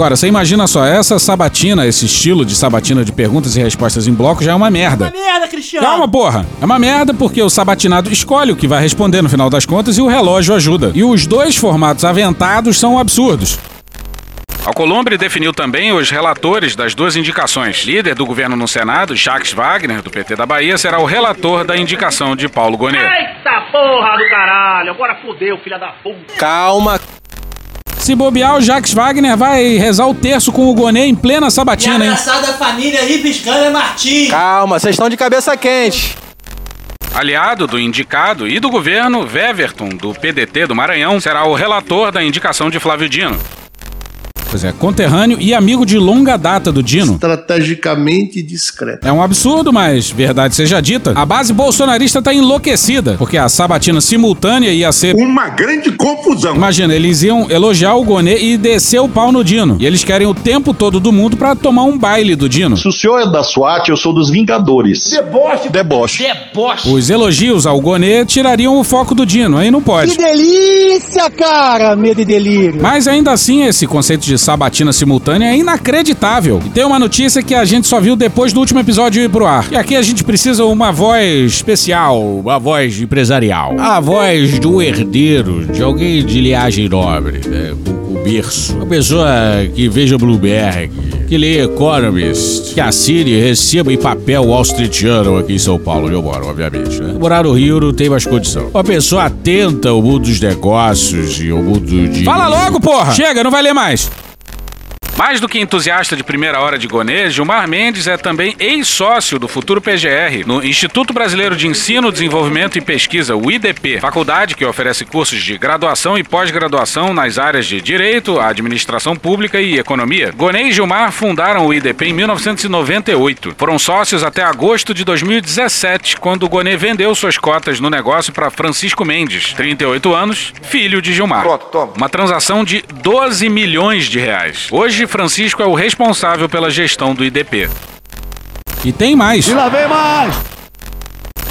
Agora, você imagina só, essa sabatina, esse estilo de sabatina de perguntas e respostas em bloco já é uma merda. merda, Cristiano. Calma, porra! É uma merda porque o sabatinado escolhe o que vai responder no final das contas e o relógio ajuda. E os dois formatos aventados são absurdos. Alcolumbre definiu também os relatores das duas indicações. Líder do governo no Senado, Jacques Wagner, do PT da Bahia, será o relator da indicação de Paulo Gonet. Eita porra do caralho. Agora fudeu, filha da puta. Calma. Se bobear, o Jacques Wagner vai rezar o terço com o Gonet em plena sabatina, hein? Engraçada família Ives Câmara Martins. Calma, vocês estão de cabeça quente. Aliado do indicado e do governo, Weverton, do PDT do Maranhão, será o relator da indicação de Flávio Dino. Pois é, conterrâneo e amigo de longa data do Dino. Estrategicamente discreto. É um absurdo, mas verdade seja dita, a base bolsonarista tá enlouquecida, porque a sabatina simultânea ia ser uma grande confusão. Imagina, eles iam elogiar o Gonê e descer o pau no Dino. E eles querem o tempo todo do mundo para tomar um baile do Dino. Se o senhor é da SWAT, eu sou dos Vingadores. Deboche. Deboche. Deboche. Os elogios ao Gonê tirariam o foco do Dino, aí não pode. Que delícia, cara. Medo e delírio. Mas ainda assim, esse conceito de sabatina simultânea é inacreditável. E tem uma notícia que a gente só viu depois do último episódio ir pro ar. E aqui a gente precisa uma voz especial, uma voz empresarial. A voz do herdeiro, de alguém de linhagem nobre, né? com o berço. Uma pessoa que veja Bloomberg, que lê Economist, que assine e receba em papel Wall Street Journal aqui em São Paulo, onde eu moro, obviamente. Né? Morar no Rio não tem mais condição. Uma pessoa atenta ao mundo dos negócios e ao mundo de... Fala logo, porra! Chega, não vai ler mais. Mais do que entusiasta de primeira hora de Gonê, Gilmar Mendes é também ex-sócio do Futuro PGR, no Instituto Brasileiro de Ensino, Desenvolvimento e Pesquisa, o IDP, faculdade que oferece cursos de graduação e pós-graduação nas áreas de Direito, Administração Pública e Economia. Gonê e Gilmar fundaram o IDP em 1998. Foram sócios até agosto de 2017, quando Gonê vendeu suas cotas no negócio para Francisco Mendes, 38 anos, filho de Gilmar. Pronto, toma. Uma transação de 12 milhões de reais. Hoje, Francisco é o responsável pela gestão do IDP. E tem mais. E lá vem mais.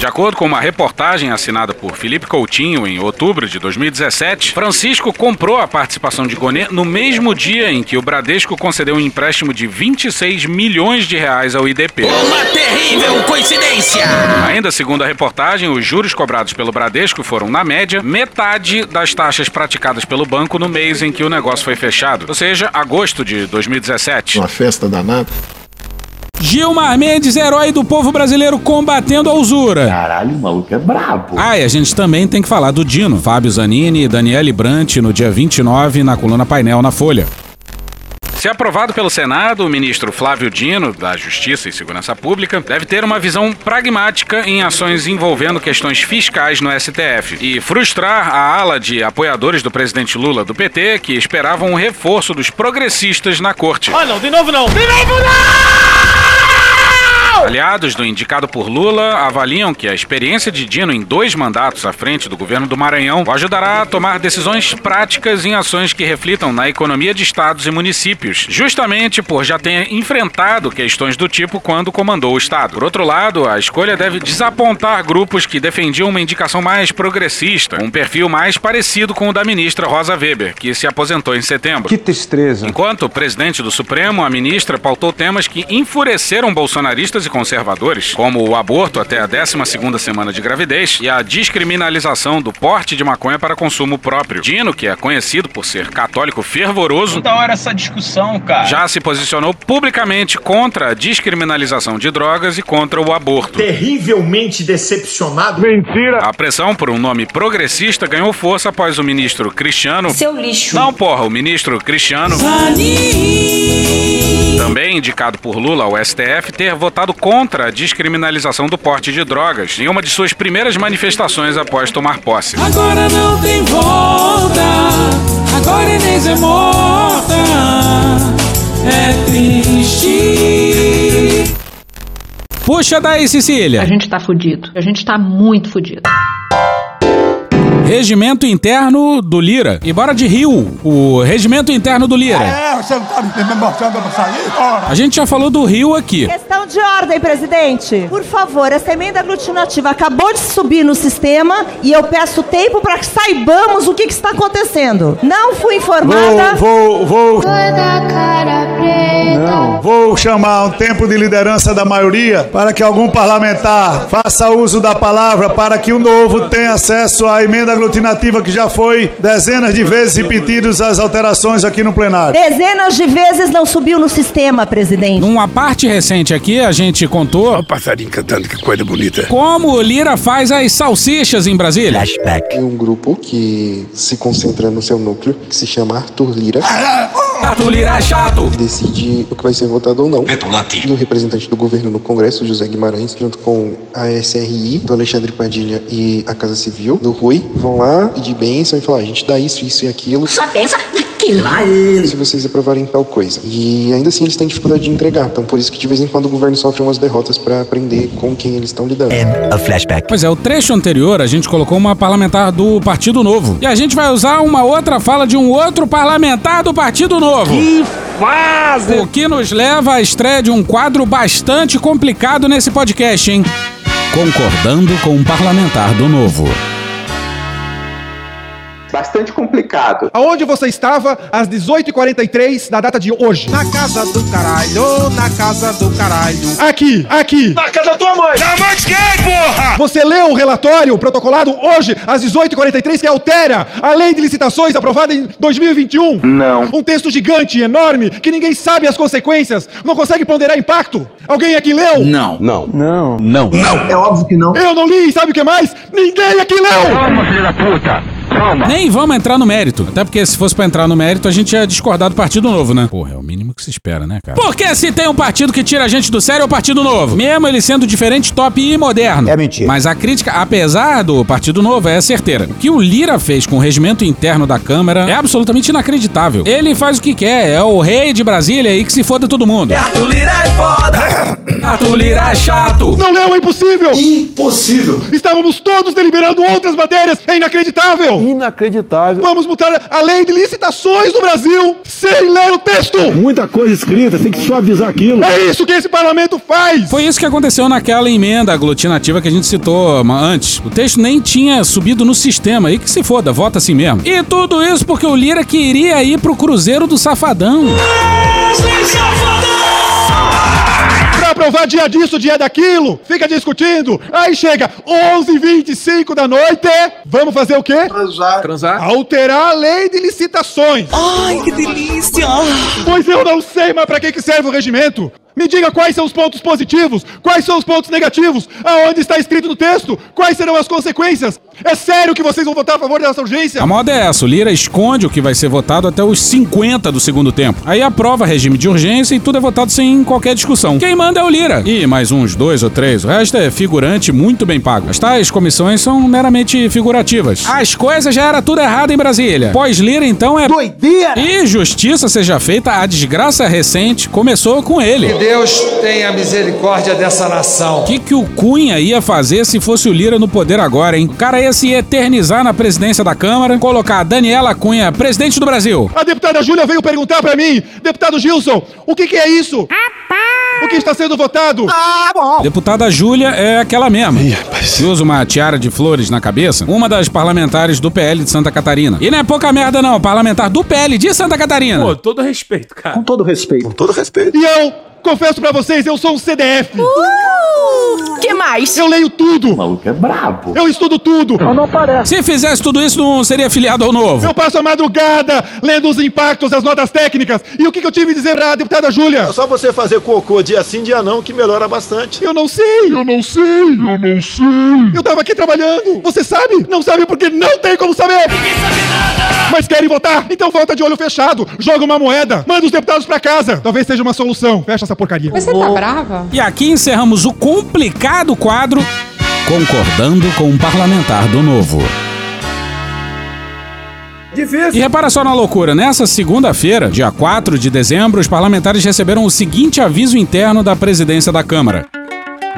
De acordo com uma reportagem assinada por Felipe Coutinho em outubro de 2017, Francisco comprou a participação de Gonê no mesmo dia em que o Bradesco concedeu um empréstimo de 26 milhões de reais ao IDP. Uma terrível coincidência. Ainda segundo a reportagem, os juros cobrados pelo Bradesco foram, na média, metade das taxas praticadas pelo banco no mês em que o negócio foi fechado, ou seja, agosto de 2017. Uma festa danada. Gilmar Mendes, herói do povo brasileiro combatendo a usura. Caralho, o maluco é brabo. Ah, e a gente também tem que falar do Dino, Fábio Zanini e Daniele Brant no dia 29 na coluna Painel na Folha. Se aprovado pelo Senado, o ministro Flávio Dino, da Justiça e Segurança Pública, deve ter uma visão pragmática em ações envolvendo questões fiscais no STF e frustrar a ala de apoiadores do presidente Lula do PT que esperavam um reforço dos progressistas na corte. Ah, não, de novo não. De novo não! Aliados do indicado por Lula avaliam que a experiência de Dino em dois mandatos à frente do governo do Maranhão o ajudará a tomar decisões práticas em ações que reflitam na economia de estados e municípios, justamente por já ter enfrentado questões do tipo quando comandou o estado. Por outro lado, a escolha deve desapontar grupos que defendiam uma indicação mais progressista, um perfil mais parecido com o da ministra Rosa Weber, que se aposentou em setembro. Que tristeza. Enquanto o presidente do Supremo, a ministra pautou temas que enfureceram bolsonaristas e conservadores, como o aborto até a 12ª semana de gravidez e a descriminalização do porte de maconha para consumo próprio. Dino, que é conhecido por ser católico fervoroso, Da hora essa discussão, cara. já se posicionou publicamente contra a descriminalização de drogas e contra o aborto. Terrivelmente decepcionado. Mentira! A pressão por um nome progressista ganhou força após o ministro Cristiano. Seu lixo. Não, porra, o ministro Cristiano. Também indicado por Lula ao STF ter votado contra a descriminalização do porte de drogas em uma de suas primeiras manifestações após tomar posse. Agora não tem volta, agora Inês é morta, é triste. Puxa daí, Cecília. A gente tá fudido. A gente tá muito fudido. Regimento interno do Lira. E bora de Rio, o regimento interno do Lira. É, você não tá me mostrando pra sair? Ora. A gente já falou do Rio aqui. Questão de ordem, presidente. Por favor, essa emenda aglutinativa acabou de subir no sistema e eu peço tempo para que saibamos o que, que está acontecendo. Não fui informada. Vou, vou, vou. Não. Vou chamar um tempo de liderança da maioria para que algum parlamentar faça uso da palavra para que o novo tenha acesso à emenda aglutinativa que já foi dezenas de vezes repetidas as alterações aqui no plenário. Dezenas de vezes não subiu no sistema, presidente. Numa parte recente aqui, a gente contou Olha o passarinho cantando, que coisa bonita. como o Lira faz as salsichas em Brasília. Tem um grupo que se concentra no seu núcleo, que se chama Arthur Lira. Arthur Lira é chato. Decide o que vai ser votado ou não. E o representante do governo no Congresso, José Guimarães, junto com a SRI, do Alexandre Padilha e a Casa Civil, do Rui, vão lá pedir bênção e falar: a gente dá isso, isso e aquilo. Só pensa que lá ele. Se vocês aprovarem tal coisa. E ainda assim eles têm dificuldade de entregar. Então por isso que de vez em quando o governo sofre umas derrotas para aprender com quem eles estão lidando. Pois é, o trecho anterior a gente colocou uma parlamentar do Partido Novo. E a gente vai usar uma outra fala de um outro parlamentar do Partido Novo. Que fase! O que nos leva à estreia de um quadro bastante complicado nesse podcast, hein? Concordando com um parlamentar do Novo. Bastante complicado. Aonde você estava às 18h43 da data de hoje? Na casa do caralho, na casa do caralho. Aqui, aqui. Na casa da tua mãe! Na mãe de quem, porra? Você leu o relatório protocolado hoje às 18h43 que altera a lei de licitações aprovada em 2021? Não. Um texto gigante, enorme, que ninguém sabe as consequências, não consegue ponderar impacto. Alguém aqui leu? Não. Não. Não. Não. É óbvio que não. Eu não li, e sabe o que mais? Ninguém aqui leu! Calma, filho da puta! Calma! Nem vamos entrar no mérito. Até porque se fosse pra entrar no mérito, a gente ia discordar do Partido Novo, né? Porra, é o mínimo que se espera, né, cara? Porque se tem um partido que tira a gente do sério, é o Partido Novo. Mesmo ele sendo diferente, top e moderno. É mentira. Mas a crítica, apesar do Partido Novo, é certeira. O que o Lira fez com o regimento interno da Câmara é absolutamente inacreditável. Ele faz o que quer, é o rei de Brasília e que se foda todo mundo. Arthur Lira é foda. (coughs) Arthur Lira é chato. Não leu, é impossível! Impossível. Estávamos todos deliberando outras matérias, é inacreditável! Inacreditável. Vamos mudar a lei de licitações do Brasil sem ler o texto! Muita coisa escrita, tem que suavizar aquilo. É isso que esse parlamento faz! Foi isso que aconteceu naquela emenda aglutinativa que a gente citou antes. O texto nem tinha subido no sistema. E que se foda, vota assim mesmo. E tudo isso porque o Lira queria ir pro Cruzeiro do Safadão. Pra aprovar dia disso, dia daquilo, fica discutindo. Aí chega 11h25 da noite. Vamos fazer o quê? Transar. Transar? Alterar a lei de licitações. Ai, que delícia. Pois eu não sei, mas pra que que serve o regimento? Me diga quais são os pontos positivos, quais são os pontos negativos, aonde está escrito no texto, quais serão as consequências. É sério que vocês vão votar a favor dessa urgência? A moda é essa, o Lira esconde o que vai ser votado até os 50 do segundo tempo. Aí aprova regime de urgência e tudo é votado sem qualquer discussão. Quem manda é o Lira. E mais uns dois ou três. O resto é figurante muito bem pago. As tais comissões são meramente figurativas. As coisas já era tudo errado em Brasília. Pós-Lira, então, é... Doideira! E justiça seja feita, a desgraça recente começou com ele. Deus tenha misericórdia dessa nação. O que, que o Cunha ia fazer se fosse o Lira no poder agora, hein? O cara ia se eternizar na presidência da Câmara, colocar a Daniela Cunha, presidente do Brasil. A deputada Júlia veio perguntar pra mim, deputado Gilson, o que, que é isso? O que está sendo votado? Ah, bom. Deputada Júlia é aquela mesma. que usa uma tiara de flores na cabeça. Uma das parlamentares do PL de Santa Catarina. E não é pouca merda, não. Parlamentar do PL de Santa Catarina. Pô, todo respeito, cara. Com todo respeito. Com todo respeito. E eu confesso pra vocês, eu sou um CDF. Uh, que mais? Eu leio tudo. O maluco é brabo. Eu estudo tudo. Não parece. Se fizesse tudo isso, não seria filiado ao novo. Eu passo a madrugada lendo os impactos das notas técnicas. E o que, que eu tive a dizer pra deputada Júlia? É só você fazer cocô dia sim, dia não, que melhora bastante. Eu não sei. Eu não sei, eu não sei. Eu tava aqui trabalhando. Você sabe? Não sabe porque não tem como saber. Mas querem votar? Então vota de olho fechado. Joga uma moeda. Manda os deputados pra casa. Talvez seja uma solução. Fecha essa porcaria. Você tá brava? E aqui encerramos o complicado quadro Concordando com um Parlamentar do Novo. Difícil. E repara só na loucura, nessa segunda-feira, dia 4 de dezembro, os parlamentares receberam o seguinte aviso interno da presidência da Câmara.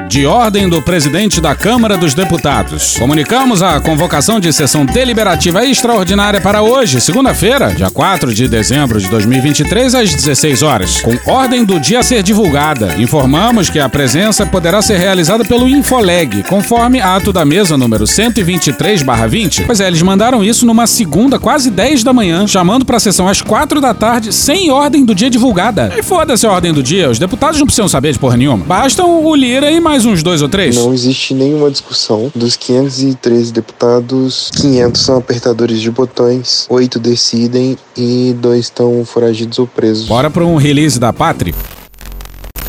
De ordem do presidente da Câmara dos Deputados, comunicamos a convocação de sessão deliberativa extraordinária para hoje, segunda-feira, dia 4 de dezembro de 2023, às 16 horas. Com ordem do dia a ser divulgada, informamos que a presença poderá ser realizada pelo Infoleg, conforme ato da mesa número 123/20. Pois é, eles mandaram isso numa segunda, quase 10 da manhã, chamando para a sessão às 4 da tarde, sem ordem do dia divulgada. E foda-se a ordem do dia, os deputados não precisam saber de porra nenhuma. Bastam o Lira e mais uns dois ou três? Não existe nenhuma discussão. Dos 513 deputados, 500 são apertadores de botões, 8 decidem e dois estão foragidos ou presos. Bora para um release da Pátria?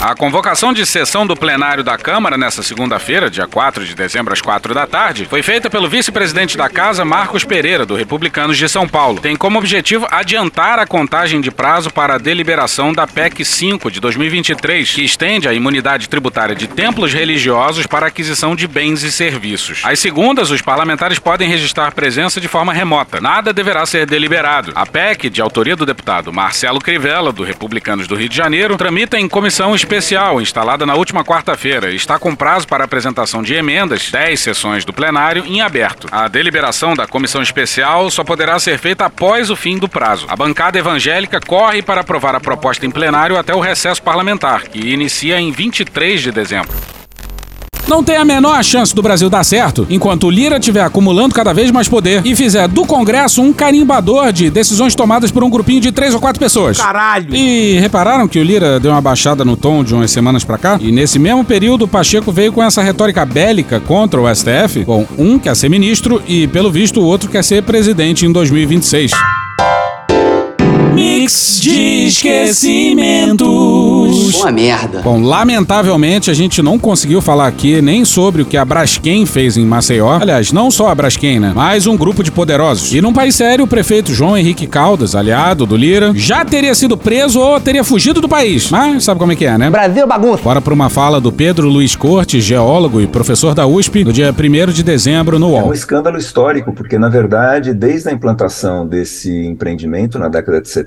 A convocação de sessão do plenário da Câmara nesta segunda-feira, dia 4 de dezembro, às 4 da tarde, foi feita pelo vice-presidente da Casa, Marcos Pereira, do Republicanos de São Paulo. Tem como objetivo adiantar a contagem de prazo para a deliberação da PEC 5 de 2023, que estende a imunidade tributária de templos religiosos para aquisição de bens e serviços. Às segundas, os parlamentares podem registrar presença de forma remota. Nada deverá ser deliberado. A PEC, de autoria do deputado Marcelo Crivella, do Republicanos do Rio de Janeiro, tramita em comissão especial instalada na última quarta-feira está com prazo para apresentação de emendas, 10 sessões do plenário, em aberto. A deliberação da comissão especial só poderá ser feita após o fim do prazo. A bancada evangélica corre para aprovar a proposta em plenário até o recesso parlamentar, que inicia em 23 de dezembro. Não tem a menor chance do Brasil dar certo enquanto o Lira estiver acumulando cada vez mais poder e fizer do Congresso um carimbador de decisões tomadas por um grupinho de três ou quatro pessoas. Caralho! E repararam que o Lira deu uma baixada no tom de umas semanas pra cá? E nesse mesmo período, o Pacheco veio com essa retórica bélica contra o STF, com um quer ser ministro e, pelo visto, o outro quer ser presidente em 2026. Mix de esquecimentos. Uma merda. Bom, lamentavelmente a gente não conseguiu falar aqui nem sobre o que a Braskem fez em Maceió. Aliás, não só a Braskem, né? Mas um grupo de poderosos. E num país sério, o prefeito João Henrique Caldas, aliado do Lira, já teria sido preso ou teria fugido do país. Mas sabe como é que é, né? Brasil bagunça. Bora pra uma fala do Pedro Luiz Cortes, geólogo e professor da USP, no dia 1 de dezembro no É um UOL. escândalo histórico, porque, na verdade, desde a implantação desse empreendimento na década de 70,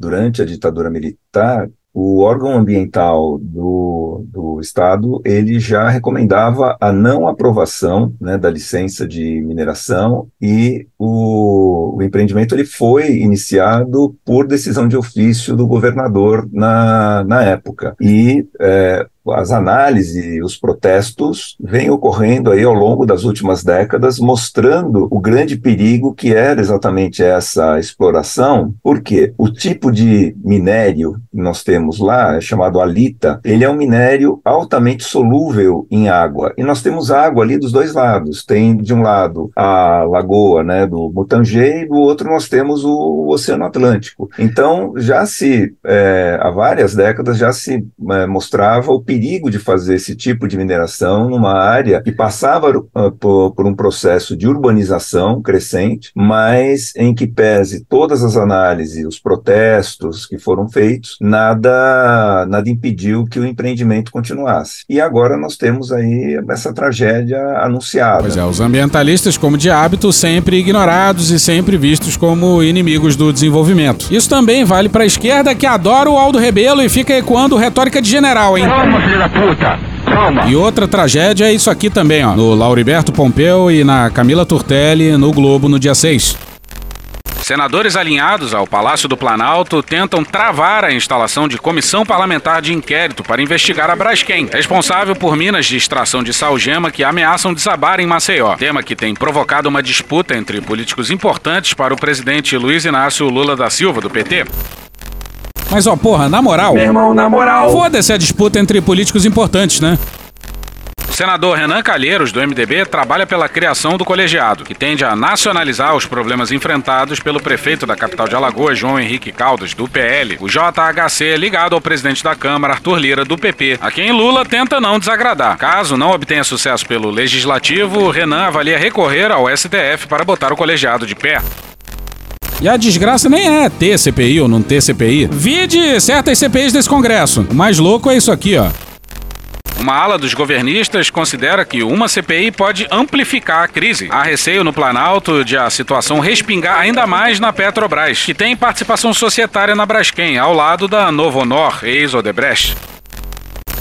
durante a ditadura militar, o órgão ambiental do, do Estado, ele já recomendava a não aprovação né, da licença de mineração e o, o empreendimento ele foi iniciado por decisão de ofício do governador na, na época. E é, as análises, os protestos vêm ocorrendo aí ao longo das últimas décadas, mostrando o grande perigo que era exatamente essa exploração, porque o tipo de minério que nós temos lá, é chamado alita, ele é um minério altamente solúvel em água, e nós temos água ali dos dois lados, tem de um lado a lagoa, né, do Mutangê, e do outro nós temos o Oceano Atlântico. Então, já se, é, há várias décadas, já se é, mostrava o perigo de fazer esse tipo de mineração numa área que passava uh, por, por, um processo de urbanização crescente, mas em que pese todas as análises, os protestos que foram feitos, nada, nada impediu que o empreendimento continuasse. E agora nós temos aí essa tragédia anunciada. Pois é, os ambientalistas, como de hábito, sempre ignorados e sempre vistos como inimigos do desenvolvimento. Isso também vale para a esquerda que adora o Aldo Rebelo e fica ecoando retórica de general, hein? Toma, filho da puta! Toma! E outra tragédia é isso aqui também, ó. No Lauriberto Pompeu e na Camila Turtelli no Globo no dia 6. Senadores alinhados ao Palácio do Planalto tentam travar a instalação de comissão parlamentar de inquérito para investigar a Braskem, responsável por minas de extração de salgema que ameaçam desabar em Maceió. Tema que tem provocado uma disputa entre políticos importantes para o presidente Luiz Inácio Lula da Silva, do PT. Mas ó, porra, na moral. Meu irmão, na moral. Foda-se a disputa entre políticos importantes, né? O senador Renan Calheiros, do MDB, trabalha pela criação do colegiado, que tende a nacionalizar os problemas enfrentados pelo prefeito da capital de Alagoas, João Henrique Caldas, do PL, o JHC, ligado ao presidente da Câmara, Arthur Lira, do PP, a quem Lula tenta não desagradar. Caso não obtenha sucesso pelo legislativo, Renan avalia recorrer ao STF para botar o colegiado de pé. E a desgraça nem é ter CPI ou não ter CPI. Vide certas CPIs desse Congresso. O mais louco é isso aqui, ó. Uma ala dos governistas considera que uma CPI pode amplificar a crise. Há receio no Planalto de a situação respingar ainda mais na Petrobras, que tem participação societária na Braskem, ao lado da Novo Honor, ex-Odebrecht.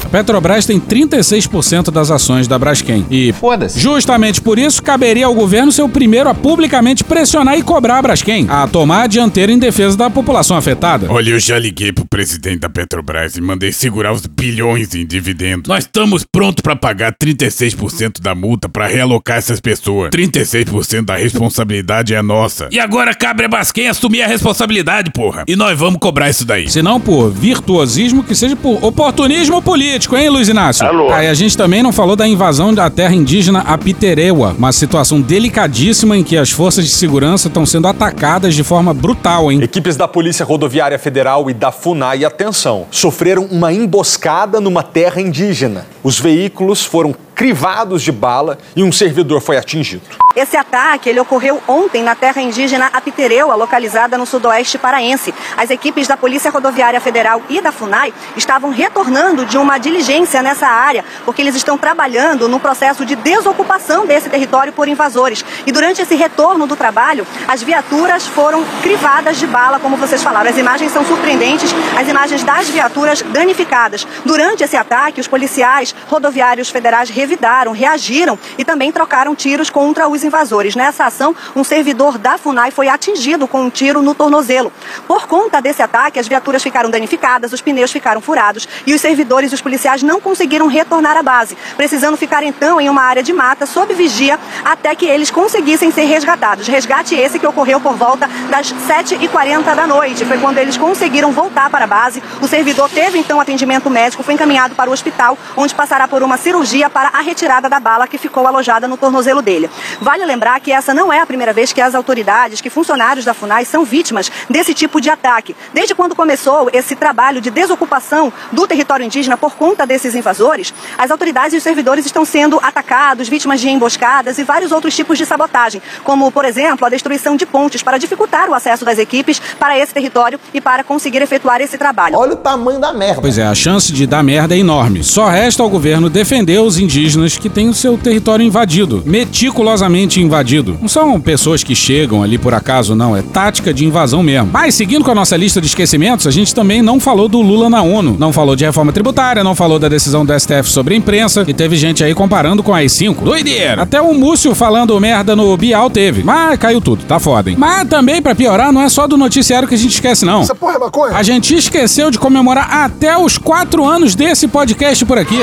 A Petrobras tem 36% das ações da Braskem. E, justamente por isso, caberia ao governo ser o primeiro a publicamente pressionar e cobrar a Braskem a tomar a dianteira em defesa da população afetada. Olha, eu já liguei pro presidente da Petrobras e mandei segurar os bilhões em dividendos. Nós estamos prontos para pagar 36% da multa para realocar essas pessoas. 36% da responsabilidade é nossa. E agora cabe a Braskem assumir a responsabilidade, porra. E nós vamos cobrar isso daí. Se não por virtuosismo, que seja por oportunismo político, hein, Luiz Inácio? Alô. Aí a gente também não falou da invasão da terra indígena Apitereua, uma situação delicadíssima em que as forças de segurança estão sendo atacadas de forma brutal, hein? Equipes da Polícia Rodoviária Federal e da FUNAI, atenção, sofreram uma emboscada numa terra indígena. Os veículos foram crivados de bala e um servidor foi atingido. Esse ataque ele ocorreu ontem na terra indígena Apitereua, localizada no sudoeste paraense. As equipes da Polícia Rodoviária Federal e da FUNAI estavam retornando de uma diligência nessa área, porque eles estão trabalhando no processo de desocupação desse território por invasores. E durante esse retorno do trabalho, as viaturas foram crivadas de bala, como vocês falaram. As imagens são surpreendentes, as imagens das viaturas danificadas. Durante esse ataque, os policiais rodoviários federais revidaram, reagiram e também trocaram tiros contra os invasores. Nessa ação, um servidor da FUNAI foi atingido com um tiro no tornozelo. Por conta desse ataque, as viaturas ficaram danificadas, os pneus ficaram furados e os servidores e os policiais não conseguiram retornar à base, precisando ficar então em uma área de mata sob vigia até que eles conseguissem ser resgatados. Resgate esse que ocorreu por volta das 7h40 da noite. Foi quando eles conseguiram voltar para a base. O servidor teve então atendimento médico, foi encaminhado para o hospital, onde passará por uma cirurgia para a retirada da bala que ficou alojada no tornozelo dele. Vale lembrar que essa não é a primeira vez que as autoridades, que funcionários da FUNAI são vítimas desse tipo de ataque. Desde quando começou esse trabalho de desocupação do território indígena por conta desses invasores, as autoridades e os servidores estão sendo atacados, vítimas de emboscadas e vários outros tipos de sabotagem, como, por exemplo, a destruição de pontes para dificultar o acesso das equipes para esse território e para conseguir efetuar esse trabalho. Olha o tamanho da merda. Pois é, a chance de dar merda é enorme. Só resta ao governo defender os indígenas indígenas que têm o seu território invadido, meticulosamente invadido. Não são pessoas que chegam ali por acaso, não, é tática de invasão mesmo. Mas seguindo com a nossa lista de esquecimentos, a gente também não falou do Lula na ONU, não falou de reforma tributária, não falou da decisão do STF sobre a imprensa, e teve gente aí comparando com a AI-5. Doideira! Até o Múcio falando merda no Bial teve. Mas caiu tudo, tá foda, hein? Mas também, pra piorar, não é só do noticiário que a gente esquece, não. Essa porra é maconha? A gente esqueceu de comemorar até os quatro anos desse podcast por aqui.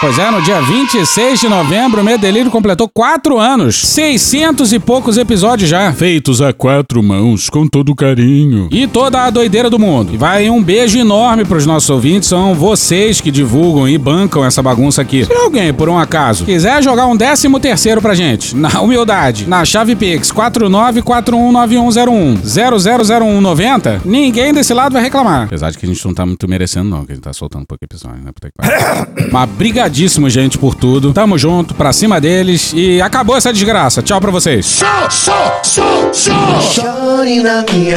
Pois é, no dia 26 de novembro, o Medelírio completou quatro anos. 600 e poucos episódios já. Feitos a quatro mãos, com todo carinho. E toda a doideira do mundo. E vai um beijo enorme pros nossos ouvintes. São vocês que divulgam e bancam essa bagunça aqui. Se alguém, por um acaso, quiser jogar um décimo terceiro pra gente, na humildade, na chave Pix 49419101 000190, ninguém desse lado vai reclamar. Apesar de que a gente não tá muito merecendo, não, que a gente tá soltando pouco episódio, né? Puta que (coughs) pariu. Mas brigadíssimo, gente, por tudo. Tamo junto, pra cima deles. E acabou essa desgraça. Tchau pra vocês.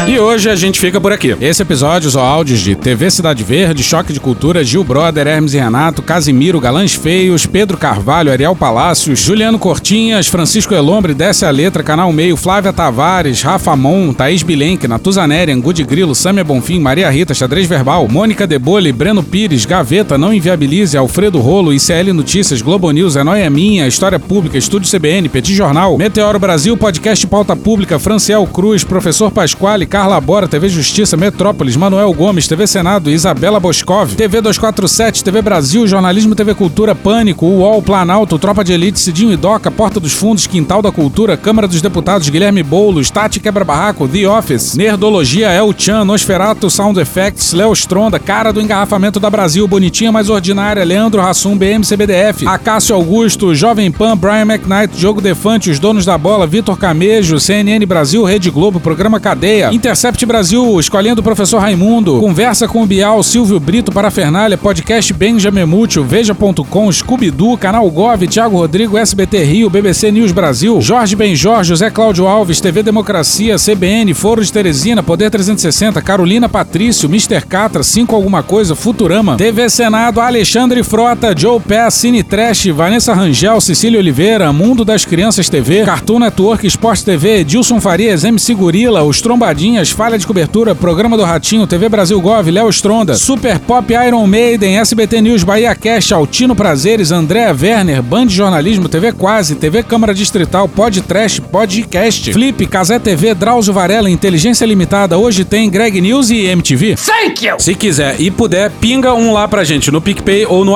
E hoje a gente fica por aqui. Esse episódio usou áudios de TV Cidade Verde, Choque de Cultura, Gil Brother, Hermes e Renato, Casimiro, Galãs Feios, Pedro Carvalho, Ariel Palácios, Juliano Cortinhas, Francisco Elombre, Desce a Letra, Canal Meio, Flávia Tavares, Rafa Mon, Thaís Bilenque, Natuzaneri, Angu de Grilo, Sâmia Bonfim, Maria Rita, Xadrez Verbal, Mônica Debole, Breno Pires, Gaveta, Não Inviabilize, Alfredo Rolo, ICL Notícias, Globo News, É Noia Minha, História Pública, Estúdio CBN, Petit Jornal, Meteoro Brasil, Podcast Pauta Pública, Franciel Cruz, Professor Pasquale, Carla Bora, TV Justiça, Metrópolis, Manuel Gomes, TV Senado, Isabela Boscov, TV 247, TV Brasil, Jornalismo TV Cultura, Pânico, UOL, Planalto, Tropa de Elite, Cidinho e Doca, Porta dos Fundos, Quintal da Cultura, Câmara dos Deputados, Guilherme Boulos, Tati Quebra Barraco, The Office, Nerdologia, El Chan, Nosferato, Sound Effects, Léo Stronda, Cara do Engarrafamento da Brasil, Bonitinha Mais Ordinária, Leandro Rassum, BMCBDF, Acácio Augusto, Jovem Pan, Brian McKnight, Jogo Defante, Os Donos da Bola, Vitor Camejo, CNN Brasil, Rede Globo, Programa Cadeia, Intercept Brasil, Escolinha do Professor Raimundo, Conversa com o Bial, Silvio Brito, Parafernália, Podcast Benjamin Mútil, Veja.com, Scooby-Doo, Canal Gov, Thiago Rodrigo, SBT Rio, BBC News Brasil, Jorge Benjor, José Cláudio Alves, TV Democracia, CBN, Foro de Teresina, Poder 360, Carolina Patrício, Mr. Catra, 5 Alguma Coisa, Futurama, TV Senado, Alexandre Frota, Joe Pass, Cine Trash, Vanessa Rangel, Cecília Oliveira, Mundo das Crianças TV, Cartoon Network, Esporte TV, Dilson Farias, MC Gorila, Os Trombadinhas, Falha de Cobertura, Programa do Ratinho, TV Brasil Gov, Léo Stronda, Super Pop Iron Maiden, SBT News, Bahia Cash, Altino Prazeres, Andréa Werner, Band Jornalismo, TV Quase, TV Câmara Distrital, Pod Trash, Podcast, Flip, Casé TV, Drauzio Varela, Inteligência Limitada, hoje tem Greg News e MTV. Thank you! Se quiser e puder, pinga um lá pra gente no PicPay ou no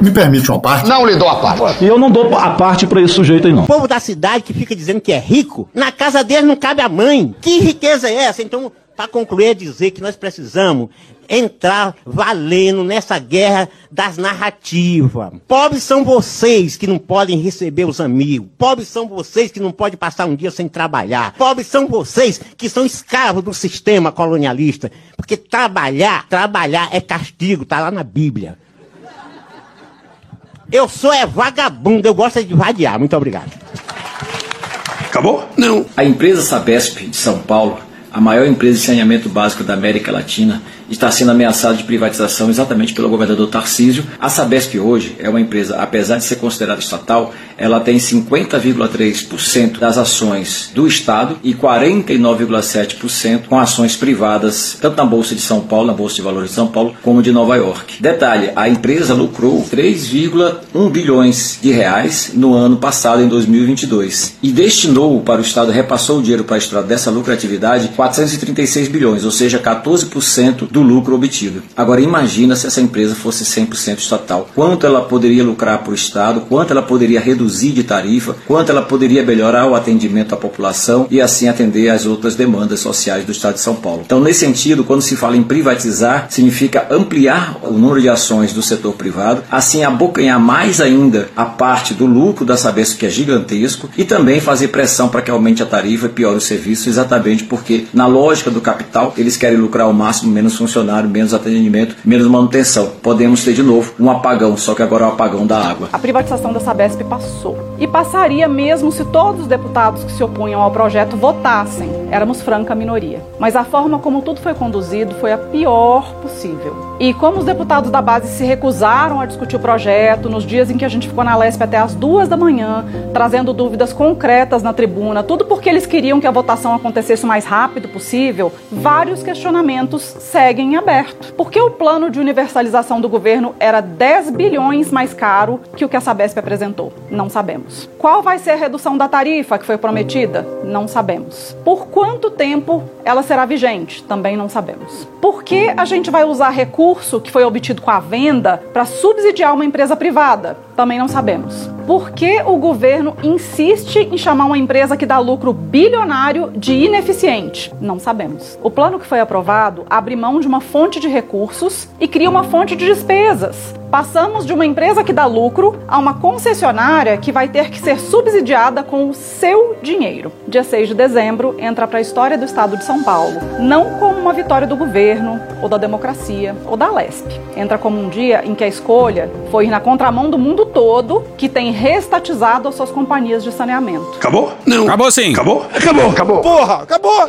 Me permite uma parte? Não lhe dou a parte. E eu não dou a parte pra esse sujeito aí, não. O povo da cidade que fica dizendo que é rico, na casa dele não cabe a mãe. Que riqueza é essa? Então, para concluir, é dizer que nós precisamos entrar valendo nessa guerra das narrativas. Pobres são vocês que não podem receber os amigos. Pobres são vocês que não podem passar um dia sem trabalhar. Pobres são vocês que são escravos do sistema colonialista. Porque trabalhar, trabalhar é castigo, tá lá na Bíblia. Eu sou é vagabundo, eu gosto de vadiar. Muito obrigado. Acabou? Não. A empresa Sabesp de São Paulo, a maior empresa de saneamento básico da América Latina, está sendo ameaçada de privatização exatamente pelo governador Tarcísio. A Sabesp hoje é uma empresa, apesar de ser considerada estatal, ela tem 50,3% das ações do Estado e 49,7% com ações privadas, tanto na Bolsa de São Paulo, na Bolsa de Valores de São Paulo, como de Nova York. Detalhe, a empresa lucrou 3,1 bilhões de reais no ano passado, em 2022, e destinou para o Estado, repassou o dinheiro para o Estado dessa lucratividade 436 bilhões, ou seja, 14% do do lucro obtido. Agora imagina se essa empresa fosse 100% estatal. Quanto ela poderia lucrar para o Estado, quanto ela poderia reduzir de tarifa, quanto ela poderia melhorar o atendimento à população e assim atender às outras demandas sociais do Estado de São Paulo. Então, nesse sentido, quando se fala em privatizar, significa ampliar o número de ações do setor privado, assim abocanhar mais ainda a parte do lucro da Sabesp, que é gigantesco, e também fazer pressão para que aumente a tarifa e piore o serviço, exatamente porque, na lógica do capital, eles querem lucrar ao máximo, menos funcionário, menos atendimento, menos manutenção. Podemos ter de novo um apagão, só que agora é o apagão da água. A privatização da Sabesp passou. E passaria mesmo se todos os deputados que se opunham ao projeto votassem. Éramos franca minoria. Mas a forma como tudo foi conduzido foi a pior possível. E como os deputados da base se recusaram a discutir o projeto nos dias em que a gente ficou na Lesp até as duas da manhã, trazendo dúvidas concretas na tribuna, tudo porque eles queriam que a votação acontecesse o mais rápido possível, vários questionamentos seguem em aberto. Por que o plano de universalização do governo era 10 bilhões mais caro que o que a Sabesp apresentou? Não sabemos. Qual vai ser a redução da tarifa que foi prometida? Não sabemos. Por quanto tempo ela será vigente? Também não sabemos. Por que a gente vai usar recurso que foi obtido com a venda para subsidiar uma empresa privada? Também não sabemos. Por que o governo insiste em chamar uma empresa que dá lucro bilionário de ineficiente? Não sabemos. O plano que foi aprovado abre mão de uma fonte de recursos e cria uma fonte de despesas. Passamos de uma empresa que dá lucro a uma concessionária que vai ter que ser subsidiada com o seu dinheiro. Dia 6 de dezembro entra para a história do estado de São Paulo, não como uma vitória do governo, ou da democracia, ou da LESP. Entra como um dia em que a escolha foi ir na contramão do mundo todo, que tem restatizado as suas companhias de saneamento. Acabou? Não. Acabou sim. Acabou? Acabou. Acabou. Porra, acabou.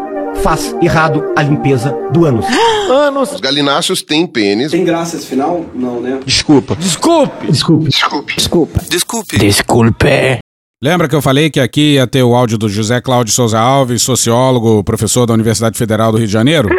faz errado a limpeza do ânus. Anos. Os galináceos têm pênis. Tem graça esse final? Não, né? Desculpa. Desculpe! Desculpe. Desculpe. Desculpa. Desculpe. Desculpe. Lembra que eu falei que aqui ia ter o áudio do José Cláudio Souza Alves, sociólogo, professor da Universidade Federal do Rio de Janeiro?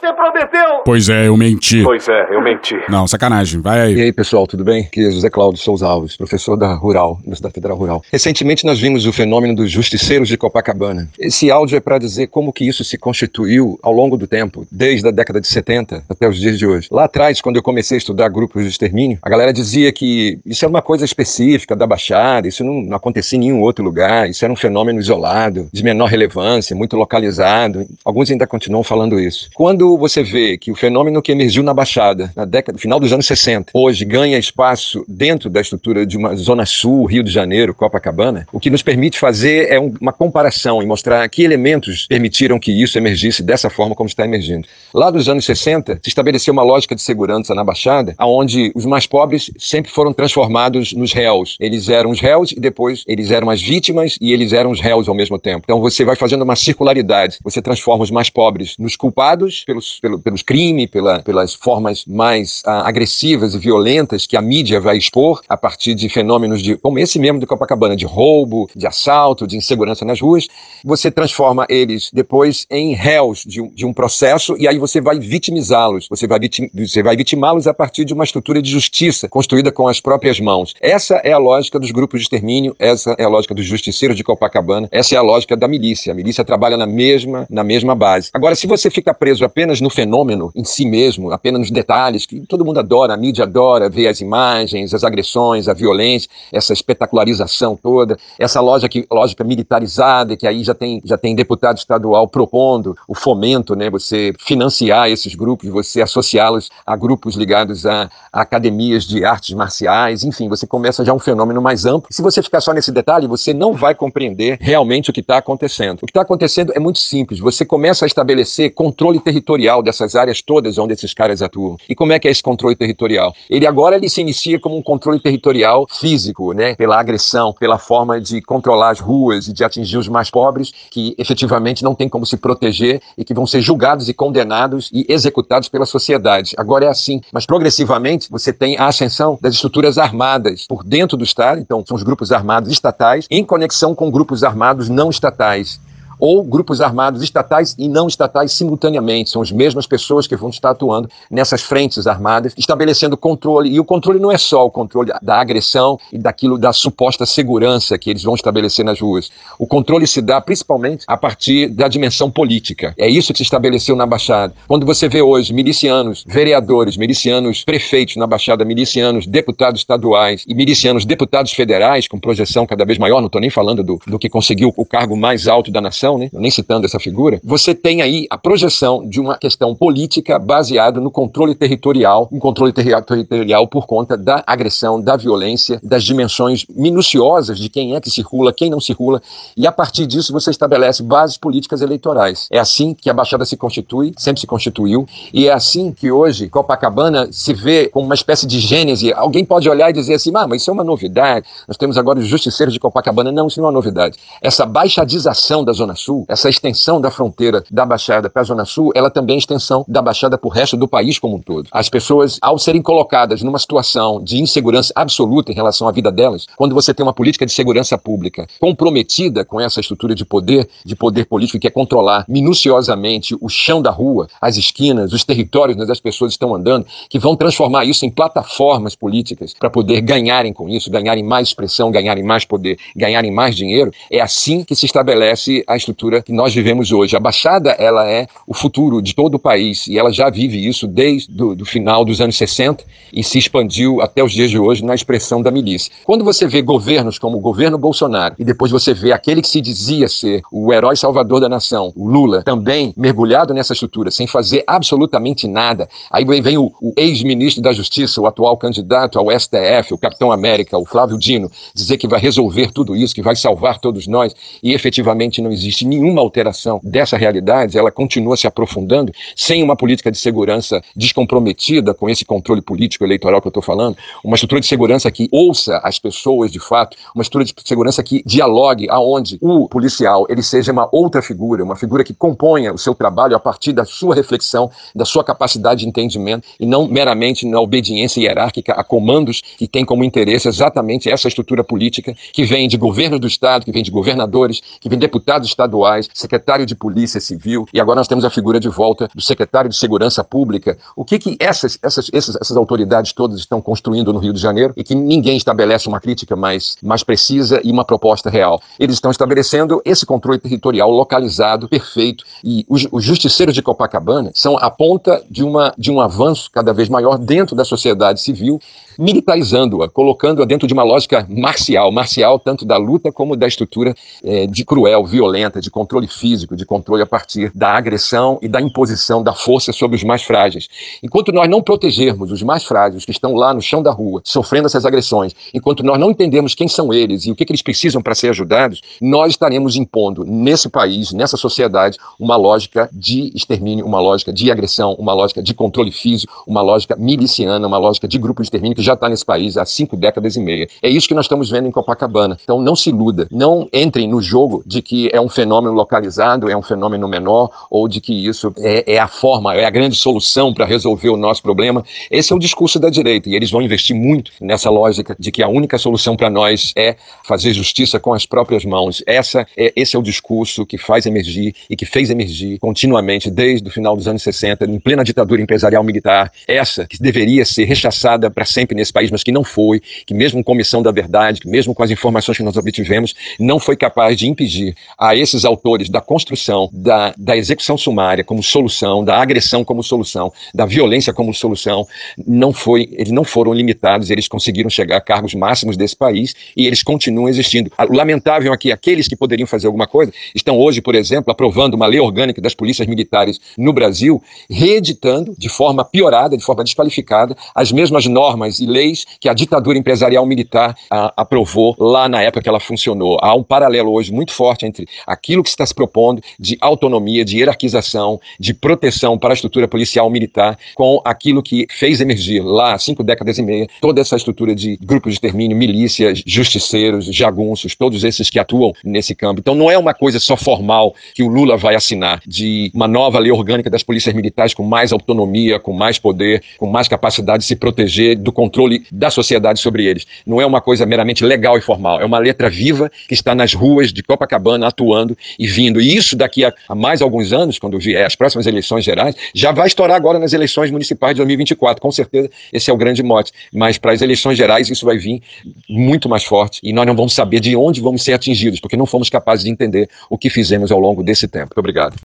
Você prometeu. Pois é, eu menti. Pois é, eu menti. Não, sacanagem. Vai aí. E aí, pessoal, tudo bem? Aqui é José Cláudio Souza Alves, professor da Rural, Universidade Federal Rural. Recentemente nós vimos o fenômeno dos justiceiros de Copacabana. Esse áudio é para dizer como que isso se constituiu ao longo do tempo, desde a década de 70 até os dias de hoje. Lá atrás, quando eu comecei a estudar grupos de extermínio, a galera dizia que isso era uma coisa específica da Baixada, isso não, não acontecia em nenhum outro lugar, isso era um fenômeno isolado, de menor relevância, muito localizado. Alguns ainda continuam falando isso. Quando você vê que o fenômeno que emergiu na Baixada, na década, final dos anos 60, hoje ganha espaço dentro da estrutura de uma Zona Sul, Rio de Janeiro, Copacabana, o que nos permite fazer é um, uma comparação e mostrar que elementos permitiram que isso emergisse dessa forma como está emergindo. Lá dos anos 60, se estabeleceu uma lógica de segurança na Baixada, onde os mais pobres sempre foram transformados nos réus. Eles eram os réus e depois eles eram as vítimas e eles eram os réus ao mesmo tempo. Então você vai fazendo uma circularidade. Você transforma os mais pobres nos culpados pelo pelos, pelo, pelos crimes, pela, pelas formas mais ah, agressivas e violentas que a mídia vai expor a partir de fenômenos de, como esse mesmo de Copacabana, de roubo, de assalto, de insegurança nas ruas, você transforma eles depois em réus de de um processo e aí você vai vitimizá-los, você vai, vitim, você vai vitimá-los a partir de uma estrutura de justiça construída com as próprias mãos. Essa é a lógica dos grupos de extermínio, essa é a lógica dos justiceiros de Copacabana, essa é a lógica da milícia. A milícia trabalha na mesma, na mesma base. Agora, se você fica preso apenas no fenômeno em si mesmo, apenas nos detalhes, que todo mundo adora, a mídia adora ver as imagens, as agressões, a violência, essa espetacularização toda, essa lógica, lógica militarizada, que aí já tem, já tem deputado estadual propondo o fomento, né, você financiar esses grupos, você associá-los a grupos ligados a, a academias de artes marciais, enfim, você começa já um fenômeno mais amplo. Se você ficar só nesse detalhe, você não vai compreender realmente o que está acontecendo. O que está acontecendo é muito simples. Você começa a estabelecer controle territorial dessas áreas todas onde esses caras atuam. E como é que é esse controle territorial? Ele agora ele se inicia como um controle territorial físico, né? Pela agressão, pela forma de controlar as ruas e de atingir os mais pobres, que efetivamente não tem como se proteger e que vão ser julgados e condenados e executados pela sociedade. Agora é assim, mas progressivamente você tem a ascensão das estruturas armadas por dentro do Estado, então são os grupos armados estatais, em conexão com grupos armados não estatais ou grupos armados estatais e não estatais simultaneamente. São as mesmas pessoas que vão estar atuando nessas frentes armadas, estabelecendo controle. E o controle não é só o controle da agressão e daquilo da suposta segurança que eles vão estabelecer nas ruas. O controle se dá principalmente a partir da dimensão política. É isso que se estabeleceu na Baixada. Quando você vê hoje milicianos, vereadores, milicianos prefeitos na Baixada, milicianos deputados estaduais e milicianos deputados federais, com projeção cada vez maior, não estou nem falando do, do que conseguiu o cargo mais alto da nação né? nem citando essa figura, você tem aí a projeção de uma questão política baseada no controle territorial, um controle territorial por conta da agressão, da violência, das dimensões minuciosas de quem é que circula, quem não circula, e a partir disso você estabelece bases políticas eleitorais. É assim que a Baixada se constitui, sempre se constituiu, e é assim que hoje Copacabana se vê como uma espécie de gênese. Alguém pode olhar e dizer assim, ah, mas isso é uma novidade, nós temos agora os justiceiros de Copacabana. Não, isso não é uma novidade. Essa baixadização da Zona Sul, essa extensão da fronteira da Baixada para a Zona Sul, ela também é extensão da Baixada para o resto do país como um todo. As pessoas, ao serem colocadas numa situação de insegurança absoluta em relação à vida delas, quando você tem uma política de segurança pública comprometida com essa estrutura de poder, de poder político, que é controlar minuciosamente o chão da rua, as esquinas, os territórios onde as pessoas estão andando, que vão transformar isso em plataformas políticas para poder ganharem com isso, ganharem mais expressão, ganharem mais poder, ganharem mais dinheiro, é assim que se estabelece a estrutura que nós vivemos hoje. A Baixada, ela é o futuro de todo o país e ela já vive isso desde do, final dos anos 60 e se expandiu até os dias de hoje na expressão da milícia. Quando você vê governos como o governo Bolsonaro e depois você vê aquele que se dizia ser o herói salvador da nação, o Lula, também mergulhado nessa estrutura, sem fazer absolutamente nada, aí vem o, o ex-ministro da Justiça, o atual candidato ao STF, o Capitão América, o Flávio Dino, dizer que vai resolver tudo isso, que vai salvar todos nós e efetivamente não existe existe nenhuma alteração dessa realidade, ela continua se aprofundando sem uma política de segurança descomprometida com esse controle político eleitoral que eu estou falando, uma estrutura de segurança que ouça as pessoas de fato, uma estrutura de segurança que dialogue aonde o policial ele seja uma outra figura, uma figura que componha o seu trabalho a partir da sua reflexão, da sua capacidade de entendimento e não meramente na obediência hierárquica a comandos que tem como interesse exatamente essa estrutura política que vem de governos do Estado, que vem de governadores, que vem de deputados estaduais estaduais, secretário de Polícia Civil, e agora nós temos a figura de volta do secretário de Segurança Pública. O que, que essas, essas, essas, essas autoridades todas estão construindo no Rio de Janeiro e que ninguém estabelece uma crítica mais, mais precisa e uma proposta real? Eles estão estabelecendo esse controle territorial localizado, perfeito, e os, os justiceiros de Copacabana são a ponta de, uma, de um avanço cada vez maior dentro da sociedade civil militarizando-a, colocando-a dentro de uma lógica marcial, marcial tanto da luta como da estrutura é, de cruel, violenta, de controle físico, de controle a partir da agressão e da imposição da força sobre os mais frágeis. Enquanto nós não protegermos os mais frágeis que estão lá no chão da rua, sofrendo essas agressões, enquanto nós não entendemos quem são eles e o que, que eles precisam para ser ajudados, nós estaremos impondo nesse país, nessa sociedade, uma lógica de extermínio, uma lógica de agressão, uma lógica de controle físico, uma lógica miliciana, uma lógica de grupo de extermínio que já está nesse país há cinco décadas e meia. É isso que nós estamos vendo em Copacabana. Então não se iluda, não entrem no jogo de que é um fenômeno localizado, é um fenômeno menor, ou de que isso é, é a forma, é a grande solução para resolver o nosso problema. Esse é o discurso da direita e eles vão investir muito nessa lógica de que a única solução para nós é fazer justiça com as próprias mãos. Essa é, esse é o discurso que faz emergir e que fez emergir continuamente desde o final dos anos 60, em plena ditadura empresarial militar. Essa que deveria ser rechaçada para sempre nesse país, mas que não foi, que mesmo com Comissão da Verdade, que mesmo com as informações que nós obtivemos, não foi capaz de impedir a esses autores da construção, da, da execução sumária como solução, da agressão como solução, da violência como solução, não foi, eles não foram limitados, eles conseguiram chegar a cargos máximos desse país e eles continuam existindo. O lamentável é que aqueles que poderiam fazer alguma coisa estão hoje, por exemplo, aprovando uma lei orgânica das polícias militares no Brasil, reeditando de forma piorada, de forma desqualificada, as mesmas normas e leis que a ditadura empresarial militar a, aprovou lá na época que ela funcionou. Há um paralelo hoje muito forte entre aquilo que está se propondo de autonomia, de hierarquização, de proteção para a estrutura policial militar, com aquilo que fez emergir lá há cinco décadas e meia toda essa estrutura de grupos de extermínio, milícias, justiceiros, jagunços, todos esses que atuam nesse campo. Então não é uma coisa só formal que o Lula vai assinar de uma nova lei orgânica das polícias militares com mais autonomia, com mais poder, com mais capacidade de se proteger do controle da sociedade sobre eles. Não é uma coisa meramente legal e formal, é uma letra viva que está nas ruas de Copacabana atuando e vindo. E isso daqui a, a mais alguns anos, quando vier as próximas eleições gerais, já vai estourar agora nas eleições municipais de 2024. Com certeza, esse é o grande mote. Mas para as eleições gerais, isso vai vir muito mais forte e nós não vamos saber de onde vamos ser atingidos, porque não fomos capazes de entender o que fizemos ao longo desse tempo. Muito obrigado.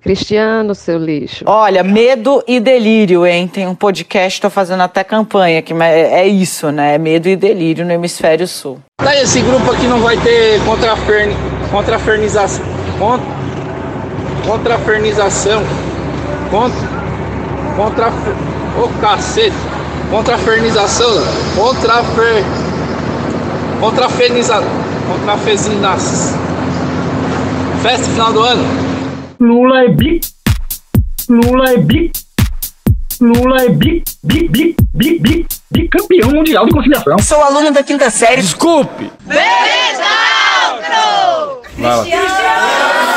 Cristiano, seu lixo. Olha, medo e delírio, hein? Tem um podcast, tô fazendo até campanha aqui, mas é isso, né? Medo e delírio no hemisfério sul. Daí esse grupo aqui não vai ter contrafern... contrafernização. Cont... Contrafernização. Contra. Contra. Ô oh, cacete. Contrafernização. Contrafer. Contrafernização. Contrafezinaças. Festa final do ano. Lula é bi. Lula é bi. Lula é bi, bi, bi, bi, bi, bicampeão mundial de conciliação. Sou aluno da quinta série. Desculpe. Beleza, Vai lá.